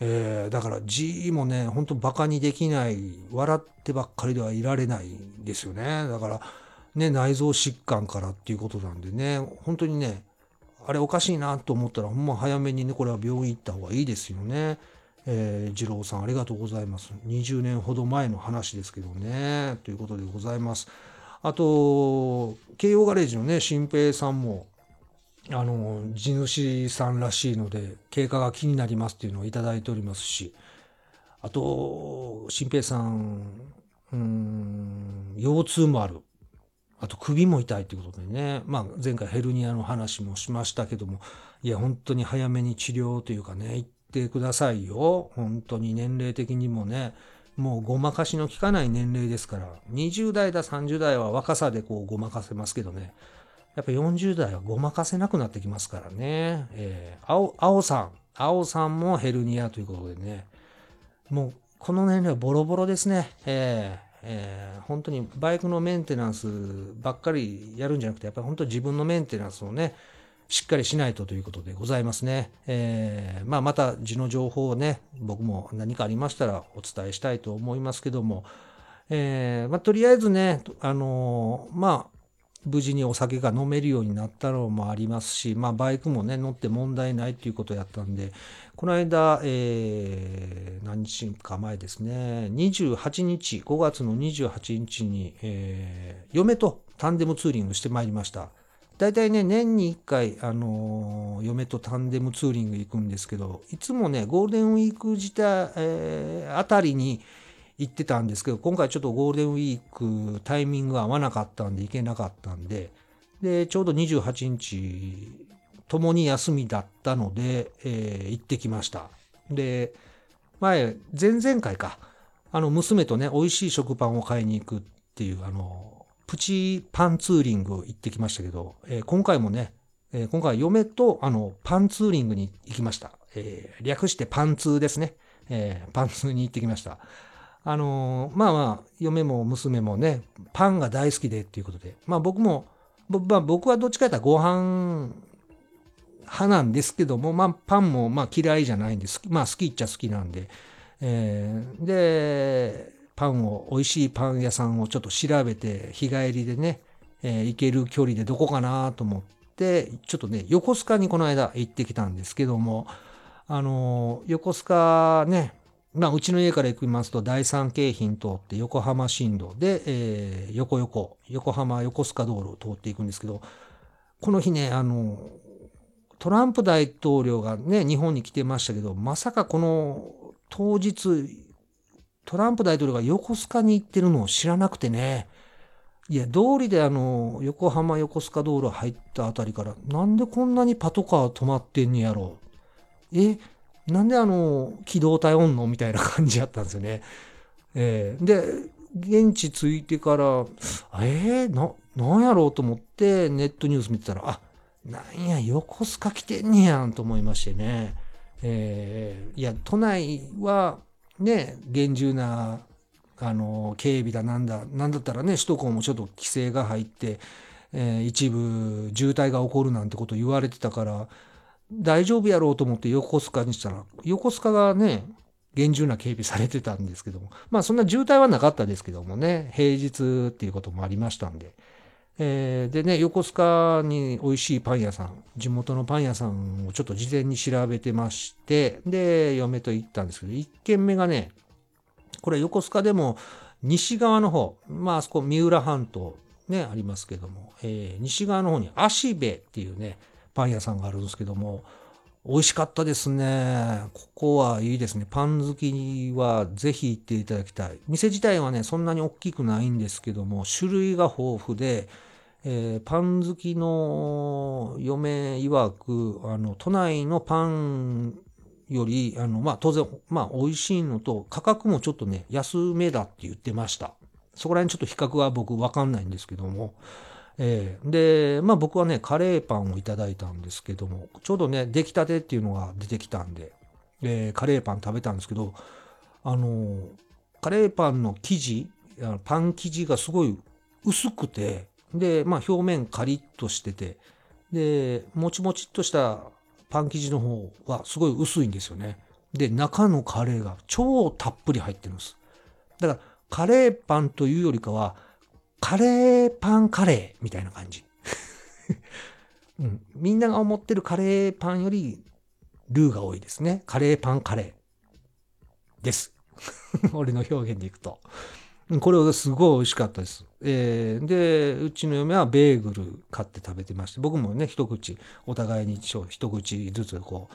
えー、だから字もねほんとバカにできない笑ってばっかりではいられないんですよねだからね内臓疾患からっていうことなんでね本当にねあれおかしいなと思ったらほんま早めにねこれは病院行った方がいいですよね。えー、二郎さんありがとうございます。20年ほど前の話ですけどね。ということでございます。あと、慶応ガレージのね、新平さんも、あの、地主さんらしいので、経過が気になりますっていうのをいただいておりますし、あと、新平さん、うん、腰痛もある。あと首も痛いということでね、まあ前回ヘルニアの話もしましたけども、いや本当に早めに治療というかね、行ってくださいよ。本当に年齢的にもね、もうごまかしの効かない年齢ですから、20代だ30代は若さでこうごまかせますけどね、やっぱ40代はごまかせなくなってきますからね。えー、青、青さん、青さんもヘルニアということでね、もうこの年齢はボロボロですね。えーえー、本当にバイクのメンテナンスばっかりやるんじゃなくて、やっぱり本当自分のメンテナンスをね、しっかりしないとということでございますね。えー、まあ、また字の情報をね、僕も何かありましたらお伝えしたいと思いますけども、えー、まあ、とりあえずね、あのー、まあ、無事にお酒が飲めるようになったのもありますし、まあ、バイクもね、乗って問題ないっていうことをやったんで、この間、えー、何日か前ですね、28日、5月の28日に、えー、嫁とタンデムツーリングしてまいりました。大体ね、年に1回、あのー、嫁とタンデムツーリング行くんですけど、いつもね、ゴールデンウィーク自体、えー、あたりに行ってたんですけど、今回ちょっとゴールデンウィークタイミングが合わなかったんで行けなかったんで、で、ちょうど28日、ともに休みだったので、えー、行ってきました。で、前、前々回か、あの、娘とね、美味しい食パンを買いに行くっていう、あの、プチパンツーリング行ってきましたけど、えー、今回もね、えー、今回は嫁とあのパンツーリングに行きました。えー、略してパンツーですね。えパンツーに行ってきました。あのまあまあ、嫁も娘もね、パンが大好きでっていうことで、まあ僕も、まあ、僕はどっちかというとご飯派なんですけども、まあパンもまあ嫌いじゃないんです。まあ好きっちゃ好きなんで、えー、で、パンを、美味しいパン屋さんをちょっと調べて、日帰りでね、えー、行ける距離でどこかなと思って、ちょっとね、横須賀にこの間行ってきたんですけども、あのー、横須賀ね、まあ、うちの家から行きますと、第三京浜通って横浜新道で、えー、横横、横浜横須賀道路を通っていくんですけど、この日ね、あの、トランプ大統領がね、日本に来てましたけど、まさかこの当日、トランプ大統領が横須賀に行ってるのを知らなくてね、いや、通りであの、横浜横須賀道路入ったあたりから、なんでこんなにパトカー止まってんねやろう。え、なんであの、機動隊おんの？みたいな感じやったんですよね。えー、で、現地着いてから、えー、な、なんやろうと思ってネットニュース見てたら、あ、なんや、横須賀来てんねやんと思いましてね。えー、いや、都内はね、厳重なあの警備だなんだなんだったらね首都高もちょっと規制が入って、えー、一部渋滞が起こるなんてこと言われてたから大丈夫やろうと思って横須賀にしたら横須賀がね厳重な警備されてたんですけどもまあそんな渋滞はなかったですけどもね平日っていうこともありましたんで。えー、でね、横須賀に美味しいパン屋さん、地元のパン屋さんをちょっと事前に調べてまして、で、嫁と行ったんですけど、1軒目がね、これ横須賀でも西側の方、まああそこ三浦半島ね、ありますけども、えー、西側の方に足部っていうね、パン屋さんがあるんですけども、美味しかったですね。ここはいいですね。パン好きはぜひ行っていただきたい。店自体はね、そんなに大きくないんですけども、種類が豊富で、えー、パン好きの嫁曰く、あの、都内のパンより、あの、まあ、当然、まあ、美味しいのと、価格もちょっとね、安めだって言ってました。そこら辺ちょっと比較は僕わかんないんですけども、えー、で、まあ僕はね、カレーパンをいただいたんですけども、ちょうどね、出来たてっていうのが出てきたんで、えー、カレーパン食べたんですけど、あの、カレーパンの生地、パン生地がすごい薄くて、で、まあ表面カリッとしてて、で、もちもちっとしたパン生地の方はすごい薄いんですよね。で、中のカレーが超たっぷり入ってるんです。だから、カレーパンというよりかは、カレーパンカレーみたいな感じ。うん、みんなが思ってるカレーパンよりルーが多いですね。カレーパンカレーです。俺の表現でいくと。これはすごい美味しかったです。えー、で、うちの嫁はベーグル買って食べてまして、僕もね、一口、お互いに一口ずつこう、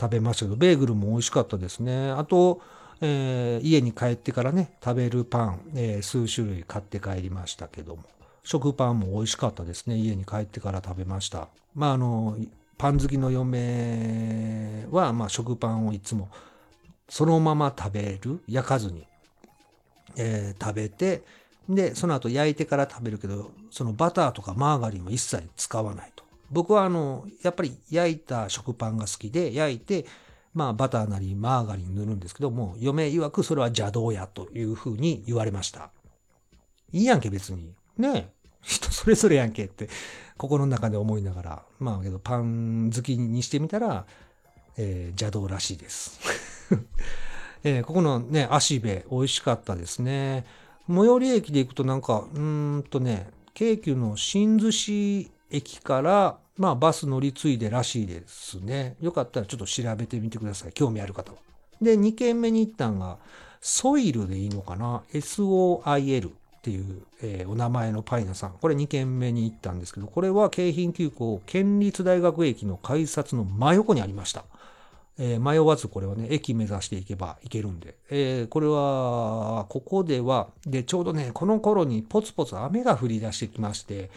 食べましたけど、ベーグルも美味しかったですね。あと、えー、家に帰ってからね、食べるパン、えー、数種類買って帰りましたけども、食パンも美味しかったですね。家に帰ってから食べました。まあ、あの、パン好きの嫁は、まあ、食パンをいつもそのまま食べる、焼かずにえー、食べて、で、その後焼いてから食べるけど、そのバターとかマーガリンは一切使わないと。僕はあの、やっぱり焼いた食パンが好きで、焼いて、まあバターなりマーガリン塗るんですけども、嫁曰くそれは邪道やというふうに言われました。いいやんけ別に。ね 人それぞれやんけって心の中で思いながら、まあけどパン好きにしてみたら、えー、邪道らしいです。えー、ここのね、足部、美味しかったですね。最寄り駅で行くとなんか、うんとね、京急の新津市駅から、まあバス乗り継いでらしいですね。よかったらちょっと調べてみてください。興味ある方は。で、2軒目に行ったんが、ソイルでいいのかな ?SOIL っていう、えー、お名前のパン屋さん。これ2軒目に行ったんですけど、これは京浜急行県立大学駅の改札の真横にありました。えー、迷わずこれはね、駅目指していけばいけるんで、えー、これは、ここでは、で、ちょうどね、この頃にポツポツ雨が降り出してきまして、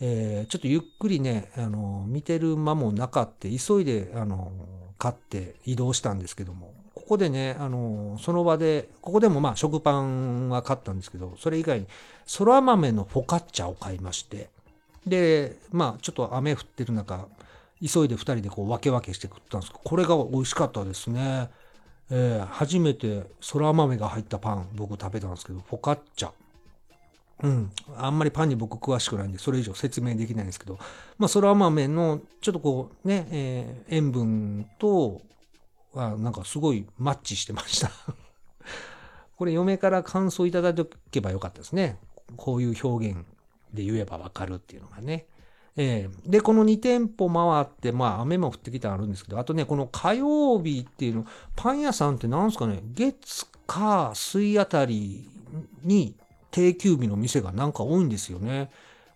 えー、ちょっとゆっくりね、あの、見てる間もなかって、急いで、あの、買って移動したんですけども、ここでね、あの、その場で、ここでもまあ食パンは買ったんですけど、それ以外に、そら豆のフォカッチャを買いまして、で、まあちょっと雨降ってる中、急いで2人でこう分け分けして食ったんです。けどこれが美味しかったですね、えー、初めてそら豆が入ったパン僕食べたんですけどフォカッチャ。うんあんまりパンに僕詳しくないんでそれ以上説明できないんですけどまあそら豆のちょっとこうね、えー、塩分とあなんかすごいマッチしてました これ嫁から感想いただいておけばよかったですね。こういう表現で言えばわかるっていうのがね。えー、で、この2店舗回って、まあ雨も降ってきたあるんですけど、あとね、この火曜日っていうの、パン屋さんってなんすかね、月、火、水あたりに定休日の店がなんか多いんですよね。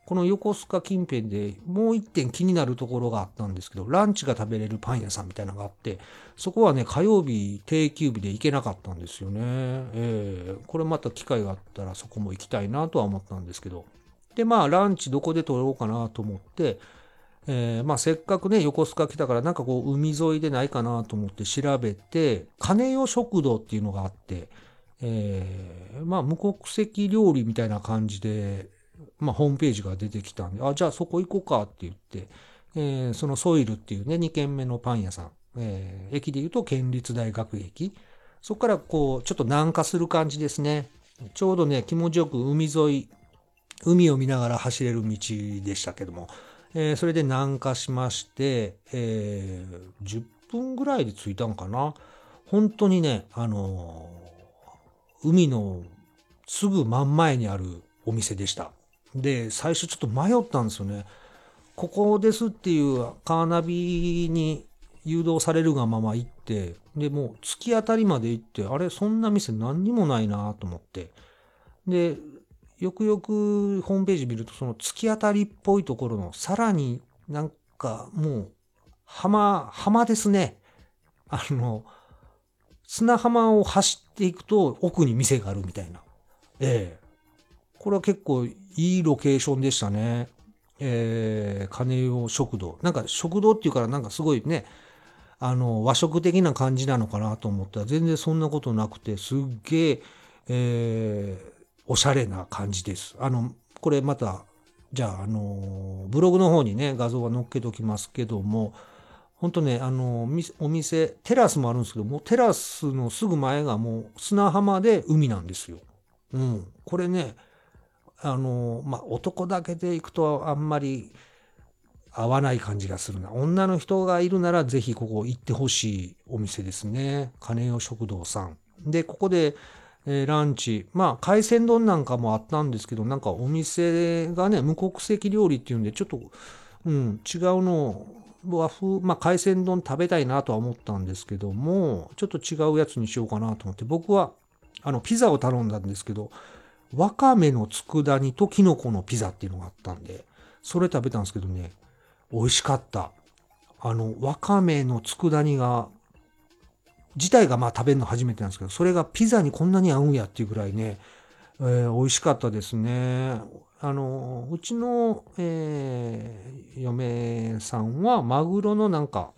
この横須賀近辺でもう一点気になるところがあったんですけど、ランチが食べれるパン屋さんみたいなのがあって、そこはね、火曜日定休日で行けなかったんですよね。えー、これまた機会があったらそこも行きたいなとは思ったんですけど。で、まあ、ランチどこで取ろうかなと思って、えー、まあ、せっかくね、横須賀来たから、なんかこう、海沿いでないかなと思って調べて、金代食堂っていうのがあって、えー、まあ、無国籍料理みたいな感じで、まあ、ホームページが出てきたんで、あ、じゃあそこ行こうかって言って、えー、そのソイルっていうね、2軒目のパン屋さん、えー、駅で言うと県立大学駅。そこからこう、ちょっと南下する感じですね。ちょうどね、気持ちよく海沿い、海を見ながら走れる道でしたけども、えー、それで南下しまして、えー、10分ぐらいで着いたのかな。本当にね、あの、海のすぐ真ん前にあるお店でした。で、最初ちょっと迷ったんですよね。ここですっていうカーナビに誘導されるがまま行って、で、もう突き当たりまで行って、あれ、そんな店何にもないなと思って。で、よくよくホームページ見ると、その突き当たりっぽいところの、さらになんかもう、浜、浜ですね。あの、砂浜を走っていくと奥に店があるみたいな。ええこれは結構いいロケーションでしたね。えー、金代食堂。なんか食堂っていうからなんかすごいね、あの、和食的な感じなのかなと思ったら全然そんなことなくて、すっげえ、えー、おしゃれな感じです。あの、これまた、じゃあ、あの、ブログの方にね、画像は載っけときますけども、本当ね、あの、お店、テラスもあるんですけどもう、テラスのすぐ前がもう砂浜で海なんですよ。うん。これね、あの、まあ、男だけで行くとあんまり合わない感じがするな。女の人がいるならぜひここ行ってほしいお店ですね。金代食堂さん。で、ここで、えー、ランチ。まあ、海鮮丼なんかもあったんですけど、なんかお店がね、無国籍料理っていうんで、ちょっと、うん、違うのを和風、まあ、海鮮丼食べたいなとは思ったんですけども、ちょっと違うやつにしようかなと思って、僕は、あの、ピザを頼んだんですけど、わかめの佃煮とキノコのピザっていうのがあったんで、それ食べたんですけどね、美味しかった。あの、わかめの佃煮が、自体がまあ食べるの初めてなんですけど、それがピザにこんなに合うんやっていうぐらいね、えー、美味しかったですね。あの、うちの、えー、嫁さんはマグロのなんか、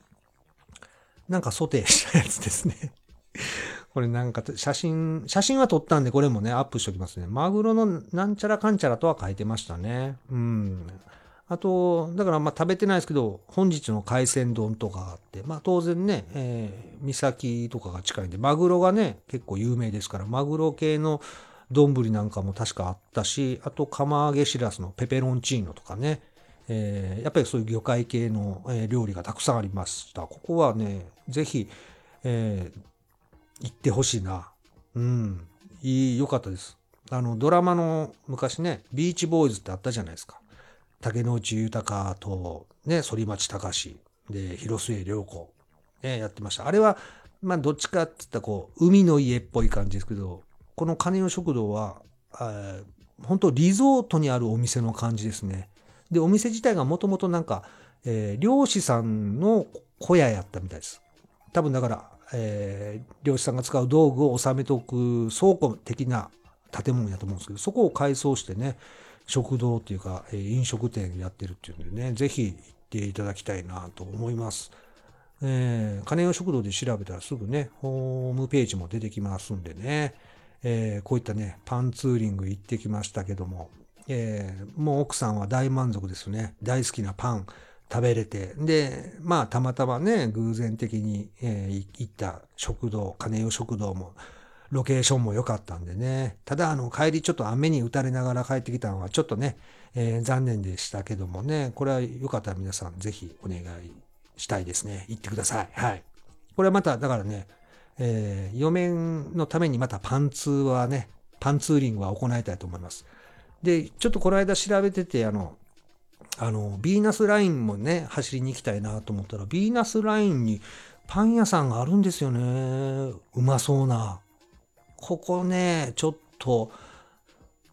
なんかソテーしたやつですね。これなんか写真、写真は撮ったんでこれもね、アップしておきますね。マグロのなんちゃらかんちゃらとは書いてましたね。うん。あと、だからまあ食べてないですけど、本日の海鮮丼とかあって、まあ当然ね、えー、岬とかが近いんで、マグロがね、結構有名ですから、マグロ系の丼なんかも確かあったし、あと釜揚げしらすのペペロンチーノとかね、えー、やっぱりそういう魚介系の、料理がたくさんありました。ここはね、ぜひ、えー、行ってほしいな。うん。いい、良かったです。あの、ドラマの昔ね、ビーチボーイズってあったじゃないですか。竹野内豊と、ね、反町隆史、で、広末涼子、ね、やってました。あれは、まあ、どっちかって言ったら、こう、海の家っぽい感じですけど、この金代食堂はえ、本当リゾートにあるお店の感じですね。で、お店自体がもともとなんか、えー、漁師さんの小屋やったみたいです。多分だから、えー、漁師さんが使う道具を収めておく倉庫的な建物やと思うんですけど、そこを改装してね、食堂っていうか、えー、飲食店やってるっていうんでね、ぜひ行っていただきたいなと思います。えー、金代食堂で調べたらすぐね、ホームページも出てきますんでね、えー、こういったね、パンツーリング行ってきましたけども、えー、もう奥さんは大満足ですね。大好きなパン。食べれて、で、まあ、たまたまね、偶然的に、えー、行った食堂、金代食堂も、ロケーションも良かったんでね。ただ、あの、帰りちょっと雨に打たれながら帰ってきたのは、ちょっとね、えー、残念でしたけどもね、これはよかったら皆さん、ぜひお願いしたいですね。行ってください。はい。これはまた、だからね、えー、嫁のためにまたパンツはね、パンツーリングは行いたいと思います。で、ちょっとこの間調べてて、あの、あの、ビーナスラインもね、走りに行きたいなと思ったら、ビーナスラインにパン屋さんがあるんですよね。うまそうな。ここね、ちょっと、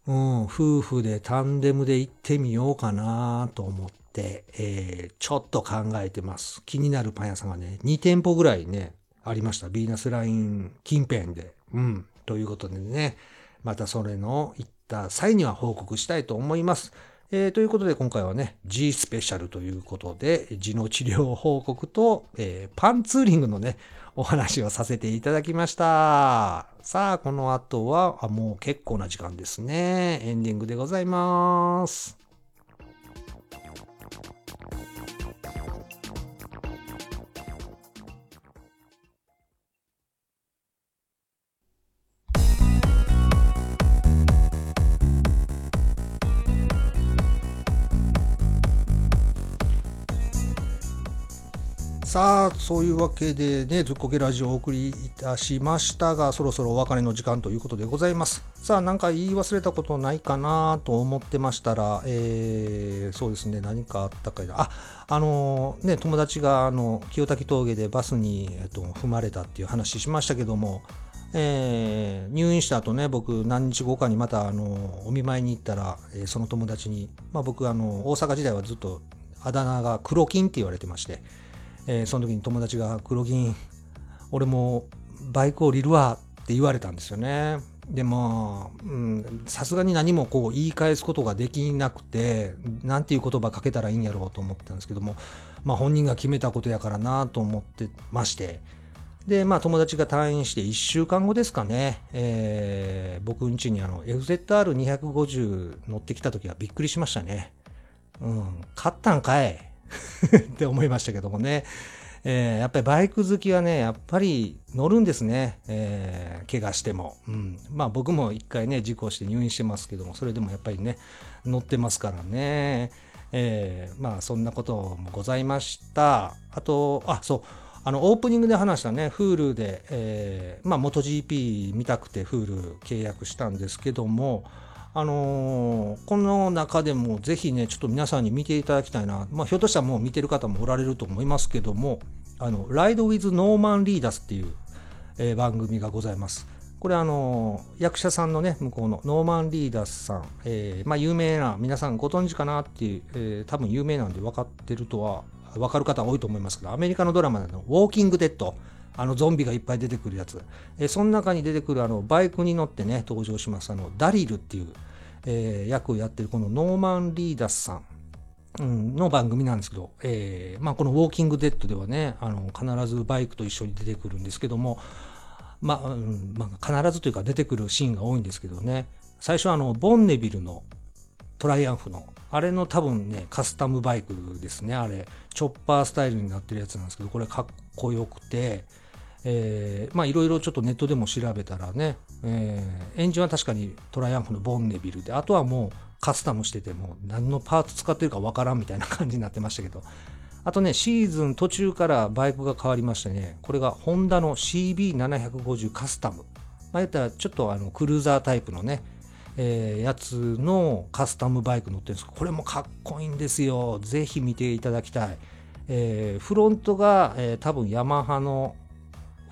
うん、夫婦でタンデムで行ってみようかなと思って、えー、ちょっと考えてます。気になるパン屋さんがね、2店舗ぐらいね、ありました。ビーナスライン近辺で。うん。ということでね、またそれの行った際には報告したいと思います。えー、ということで今回はね、G スペシャルということで、痔の治療報告と、えー、パンツーリングのね、お話をさせていただきました。さあ、この後は、あもう結構な時間ですね。エンディングでございます。さあ、そういうわけでね、ずっこけラジオをお送りいたしましたが、そろそろお別れの時間ということでございます。さあ、なんか言い忘れたことないかなと思ってましたら、えー、そうですね、何かあったかいな。あ、あのー、ね、友達が、あの、清滝峠でバスに、えっと、踏まれたっていう話しましたけども、えー、入院した後ね、僕何日後かにまた、あの、お見舞いに行ったら、えー、その友達に、まあ僕、あの、大阪時代はずっとあだ名が黒金って言われてまして、えー、その時に友達が黒銀俺もバイク降りるわって言われたんですよね。でまあさすがに何もこう言い返すことができなくて何ていう言葉かけたらいいんやろうと思ってたんですけども、まあ、本人が決めたことやからなと思ってましてでまあ友達が退院して1週間後ですかね、えー、僕ん家にあの FZR250 乗ってきた時はびっくりしましたね。うん、買ったんかい って思いましたけどもね。えー、やっぱりバイク好きはね、やっぱり乗るんですね。えー、怪我しても。うん。まあ僕も一回ね、事故して入院してますけども、それでもやっぱりね、乗ってますからね。えー、まあそんなこともございました。あと、あ、そう。あの、オープニングで話したね、Hulu で、えー、まあ MotoGP 見たくて Hulu 契約したんですけども、あのー、この中でもぜひね、ちょっと皆さんに見ていただきたいな。まあ、ひょっとしたらもう見てる方もおられると思いますけども、あの、ライドウィズ・ノーマン・リーダスっていう、えー、番組がございます。これあのー、役者さんのね、向こうのノーマン・リーダスさん、えー、まあ、有名な、皆さんご存知かなっていう、えー、多分有名なんで分かってるとは、分かる方多いと思いますけど、アメリカのドラマのウォーキング・デッド、あのゾンビがいっぱい出てくるやつ、え、その中に出てくるあのバイクに乗ってね登場しますあのダリルっていう、えー、役をやってるこのノーマン・リーダスさん、うん、の番組なんですけど、えーまあ、この「ウォーキング・デッド」ではねあの必ずバイクと一緒に出てくるんですけども、まあうんまあ、必ずというか出てくるシーンが多いんですけどね。最初はあのボンネビルのトライアンフのあれの多分ねカスタムバイクですね。あれチョッパースタイルになってるやつなんですけどこれかっこよくてえー、まあいろいろちょっとネットでも調べたらね、えー、エンジンは確かにトライアンフのボンネビルで、あとはもうカスタムしてても何のパーツ使ってるかわからんみたいな感じになってましたけど、あとね、シーズン途中からバイクが変わりましてね、これがホンダの CB750 カスタム。まあ、言ったらちょっとあのクルーザータイプのね、えー、やつのカスタムバイク乗ってるんですけど、これもかっこいいんですよ。ぜひ見ていただきたい。えー、フロントが、えー、多分ヤマハの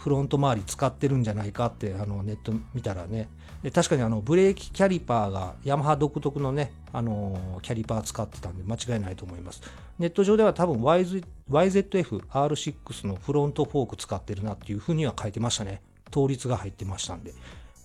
フロント周り使ってるんじゃないかってあのネット見たらね。確かにあのブレーキキャリパーがヤマハ独特のねあのキャリパー使ってたんで間違いないと思います。ネット上では多分 YZF-R6 のフロントフォーク使ってるなっていうふうには書いてましたね。倒立が入ってましたんで。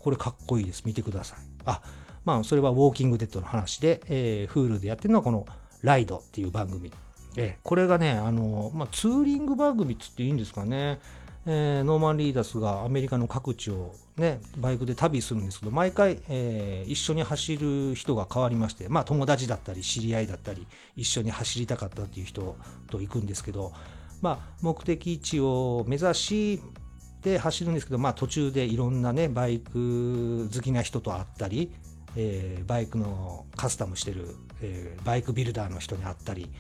これかっこいいです。見てください。あまあそれはウォーキングデッドの話で、えー、Hulu でやってるのはこのライドっていう番組。えこれがね、あのまあ、ツーリング番組っつっていいんですかね。えー、ノーマン・リーダスがアメリカの各地を、ね、バイクで旅するんですけど毎回、えー、一緒に走る人が変わりまして、まあ、友達だったり知り合いだったり一緒に走りたかったっていう人と行くんですけど、まあ、目的地を目指しで走るんですけど、まあ、途中でいろんな、ね、バイク好きな人と会ったり、えー、バイクのカスタムしてる、えー、バイクビルダーの人に会ったり、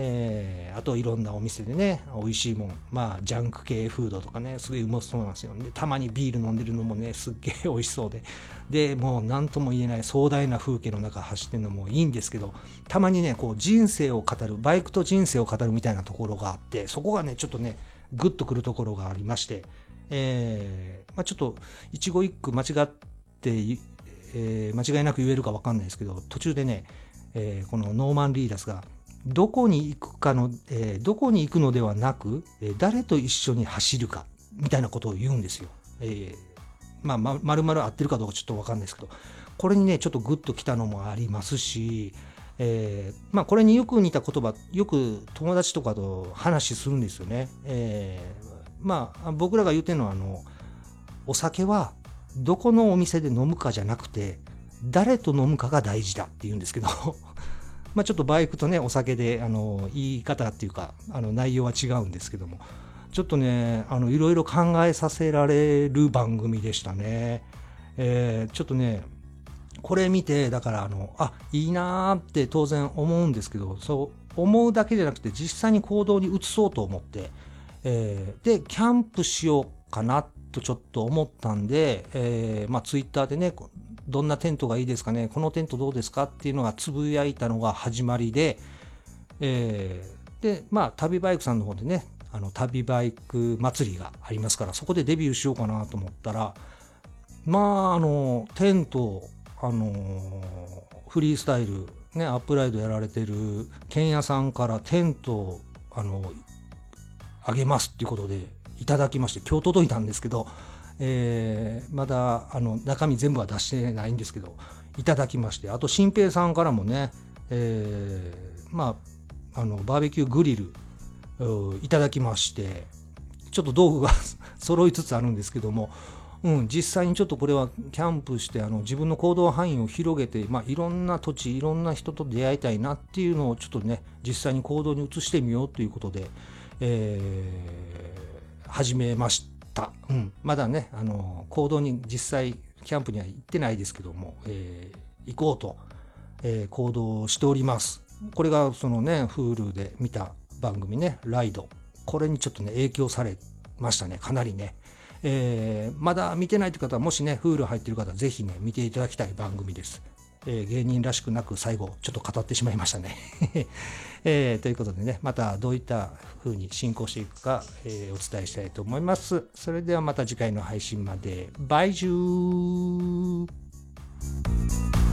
えー、あといろんなお店でね、美味しいもん、まあ、ジャンク系フードとかね、すごいうまそうなんですよ。で、たまにビール飲んでるのもね、すっげえ美味しそうで。で、もう何とも言えない壮大な風景の中走ってるのもいいんですけど、たまにね、こう人生を語る、バイクと人生を語るみたいなところがあって、そこがね、ちょっとね、グッとくるところがありまして、えー、まあ、ちょっと一語一句間違って、えー、間違いなく言えるか分かんないですけど、途中でね、えー、このノーマン・リーダスが、どこに行くかの、えー、どこに行くのではなく、え、誰と一緒に走るか、みたいなことを言うんですよ。えー、まあ、ま、るまる合ってるかどうかちょっとわかんないですけど、これにね、ちょっとグッときたのもありますし、えー、まあ、これによく似た言葉、よく友達とかと話するんですよね。えー、まあ、僕らが言ってるのは、あの、お酒はどこのお店で飲むかじゃなくて、誰と飲むかが大事だって言うんですけどまあちょっとバイクとね、お酒で、あの、言い方っていうか、あの、内容は違うんですけども、ちょっとね、あの、いろいろ考えさせられる番組でしたね。えー、ちょっとね、これ見て、だからあの、あ、いいなーって当然思うんですけど、そう思うだけじゃなくて実際に行動に移そうと思って、えー、で、キャンプしようかなとちょっと思ったんで、えー、まあツイッターでね、どんなテントがいいですかね、このテントどうですか？っていうのがつぶやいたのが始まりで、えー、で、まあ旅バイクさんの方でね、あの旅バイク祭りがありますから、そこでデビューしようかなと思ったら、まあ、あの、テント、あの、フリースタイル、ね、アップライドやられてる、剣屋さんからテント、あの、あげますっていうことでいただきまして、今日届いたんですけど、えー、まだあの中身全部は出してないんですけど、いただきまして、あと新平さんからもね、えー、まあ、あのバーベキューグリルいただきまして、ちょっと道具が 揃いつつあるんですけども、うん、実際にちょっとこれはキャンプしてあの自分の行動範囲を広げて、まあ、いろんな土地いろんな人と出会いたいなっていうのをちょっとね実際に行動に移してみようということで、えー、始めました、うん、まだねあの行動に実際キャンプには行ってないですけども、えー、行こうと、えー、行動しております。これがそのね Hulu で見た番組ねライド。これにちょっとね影響されましたねかなりね。えー、まだ見てないという方は、もしね、Hulu 入ってる方は、ぜひね、見ていただきたい番組です。えー、芸人らしくなく最後、ちょっと語ってしまいましたね。えー、ということでね、またどういった風に進行していくか、えー、お伝えしたいと思います。それではまた次回の配信まで。バイジュー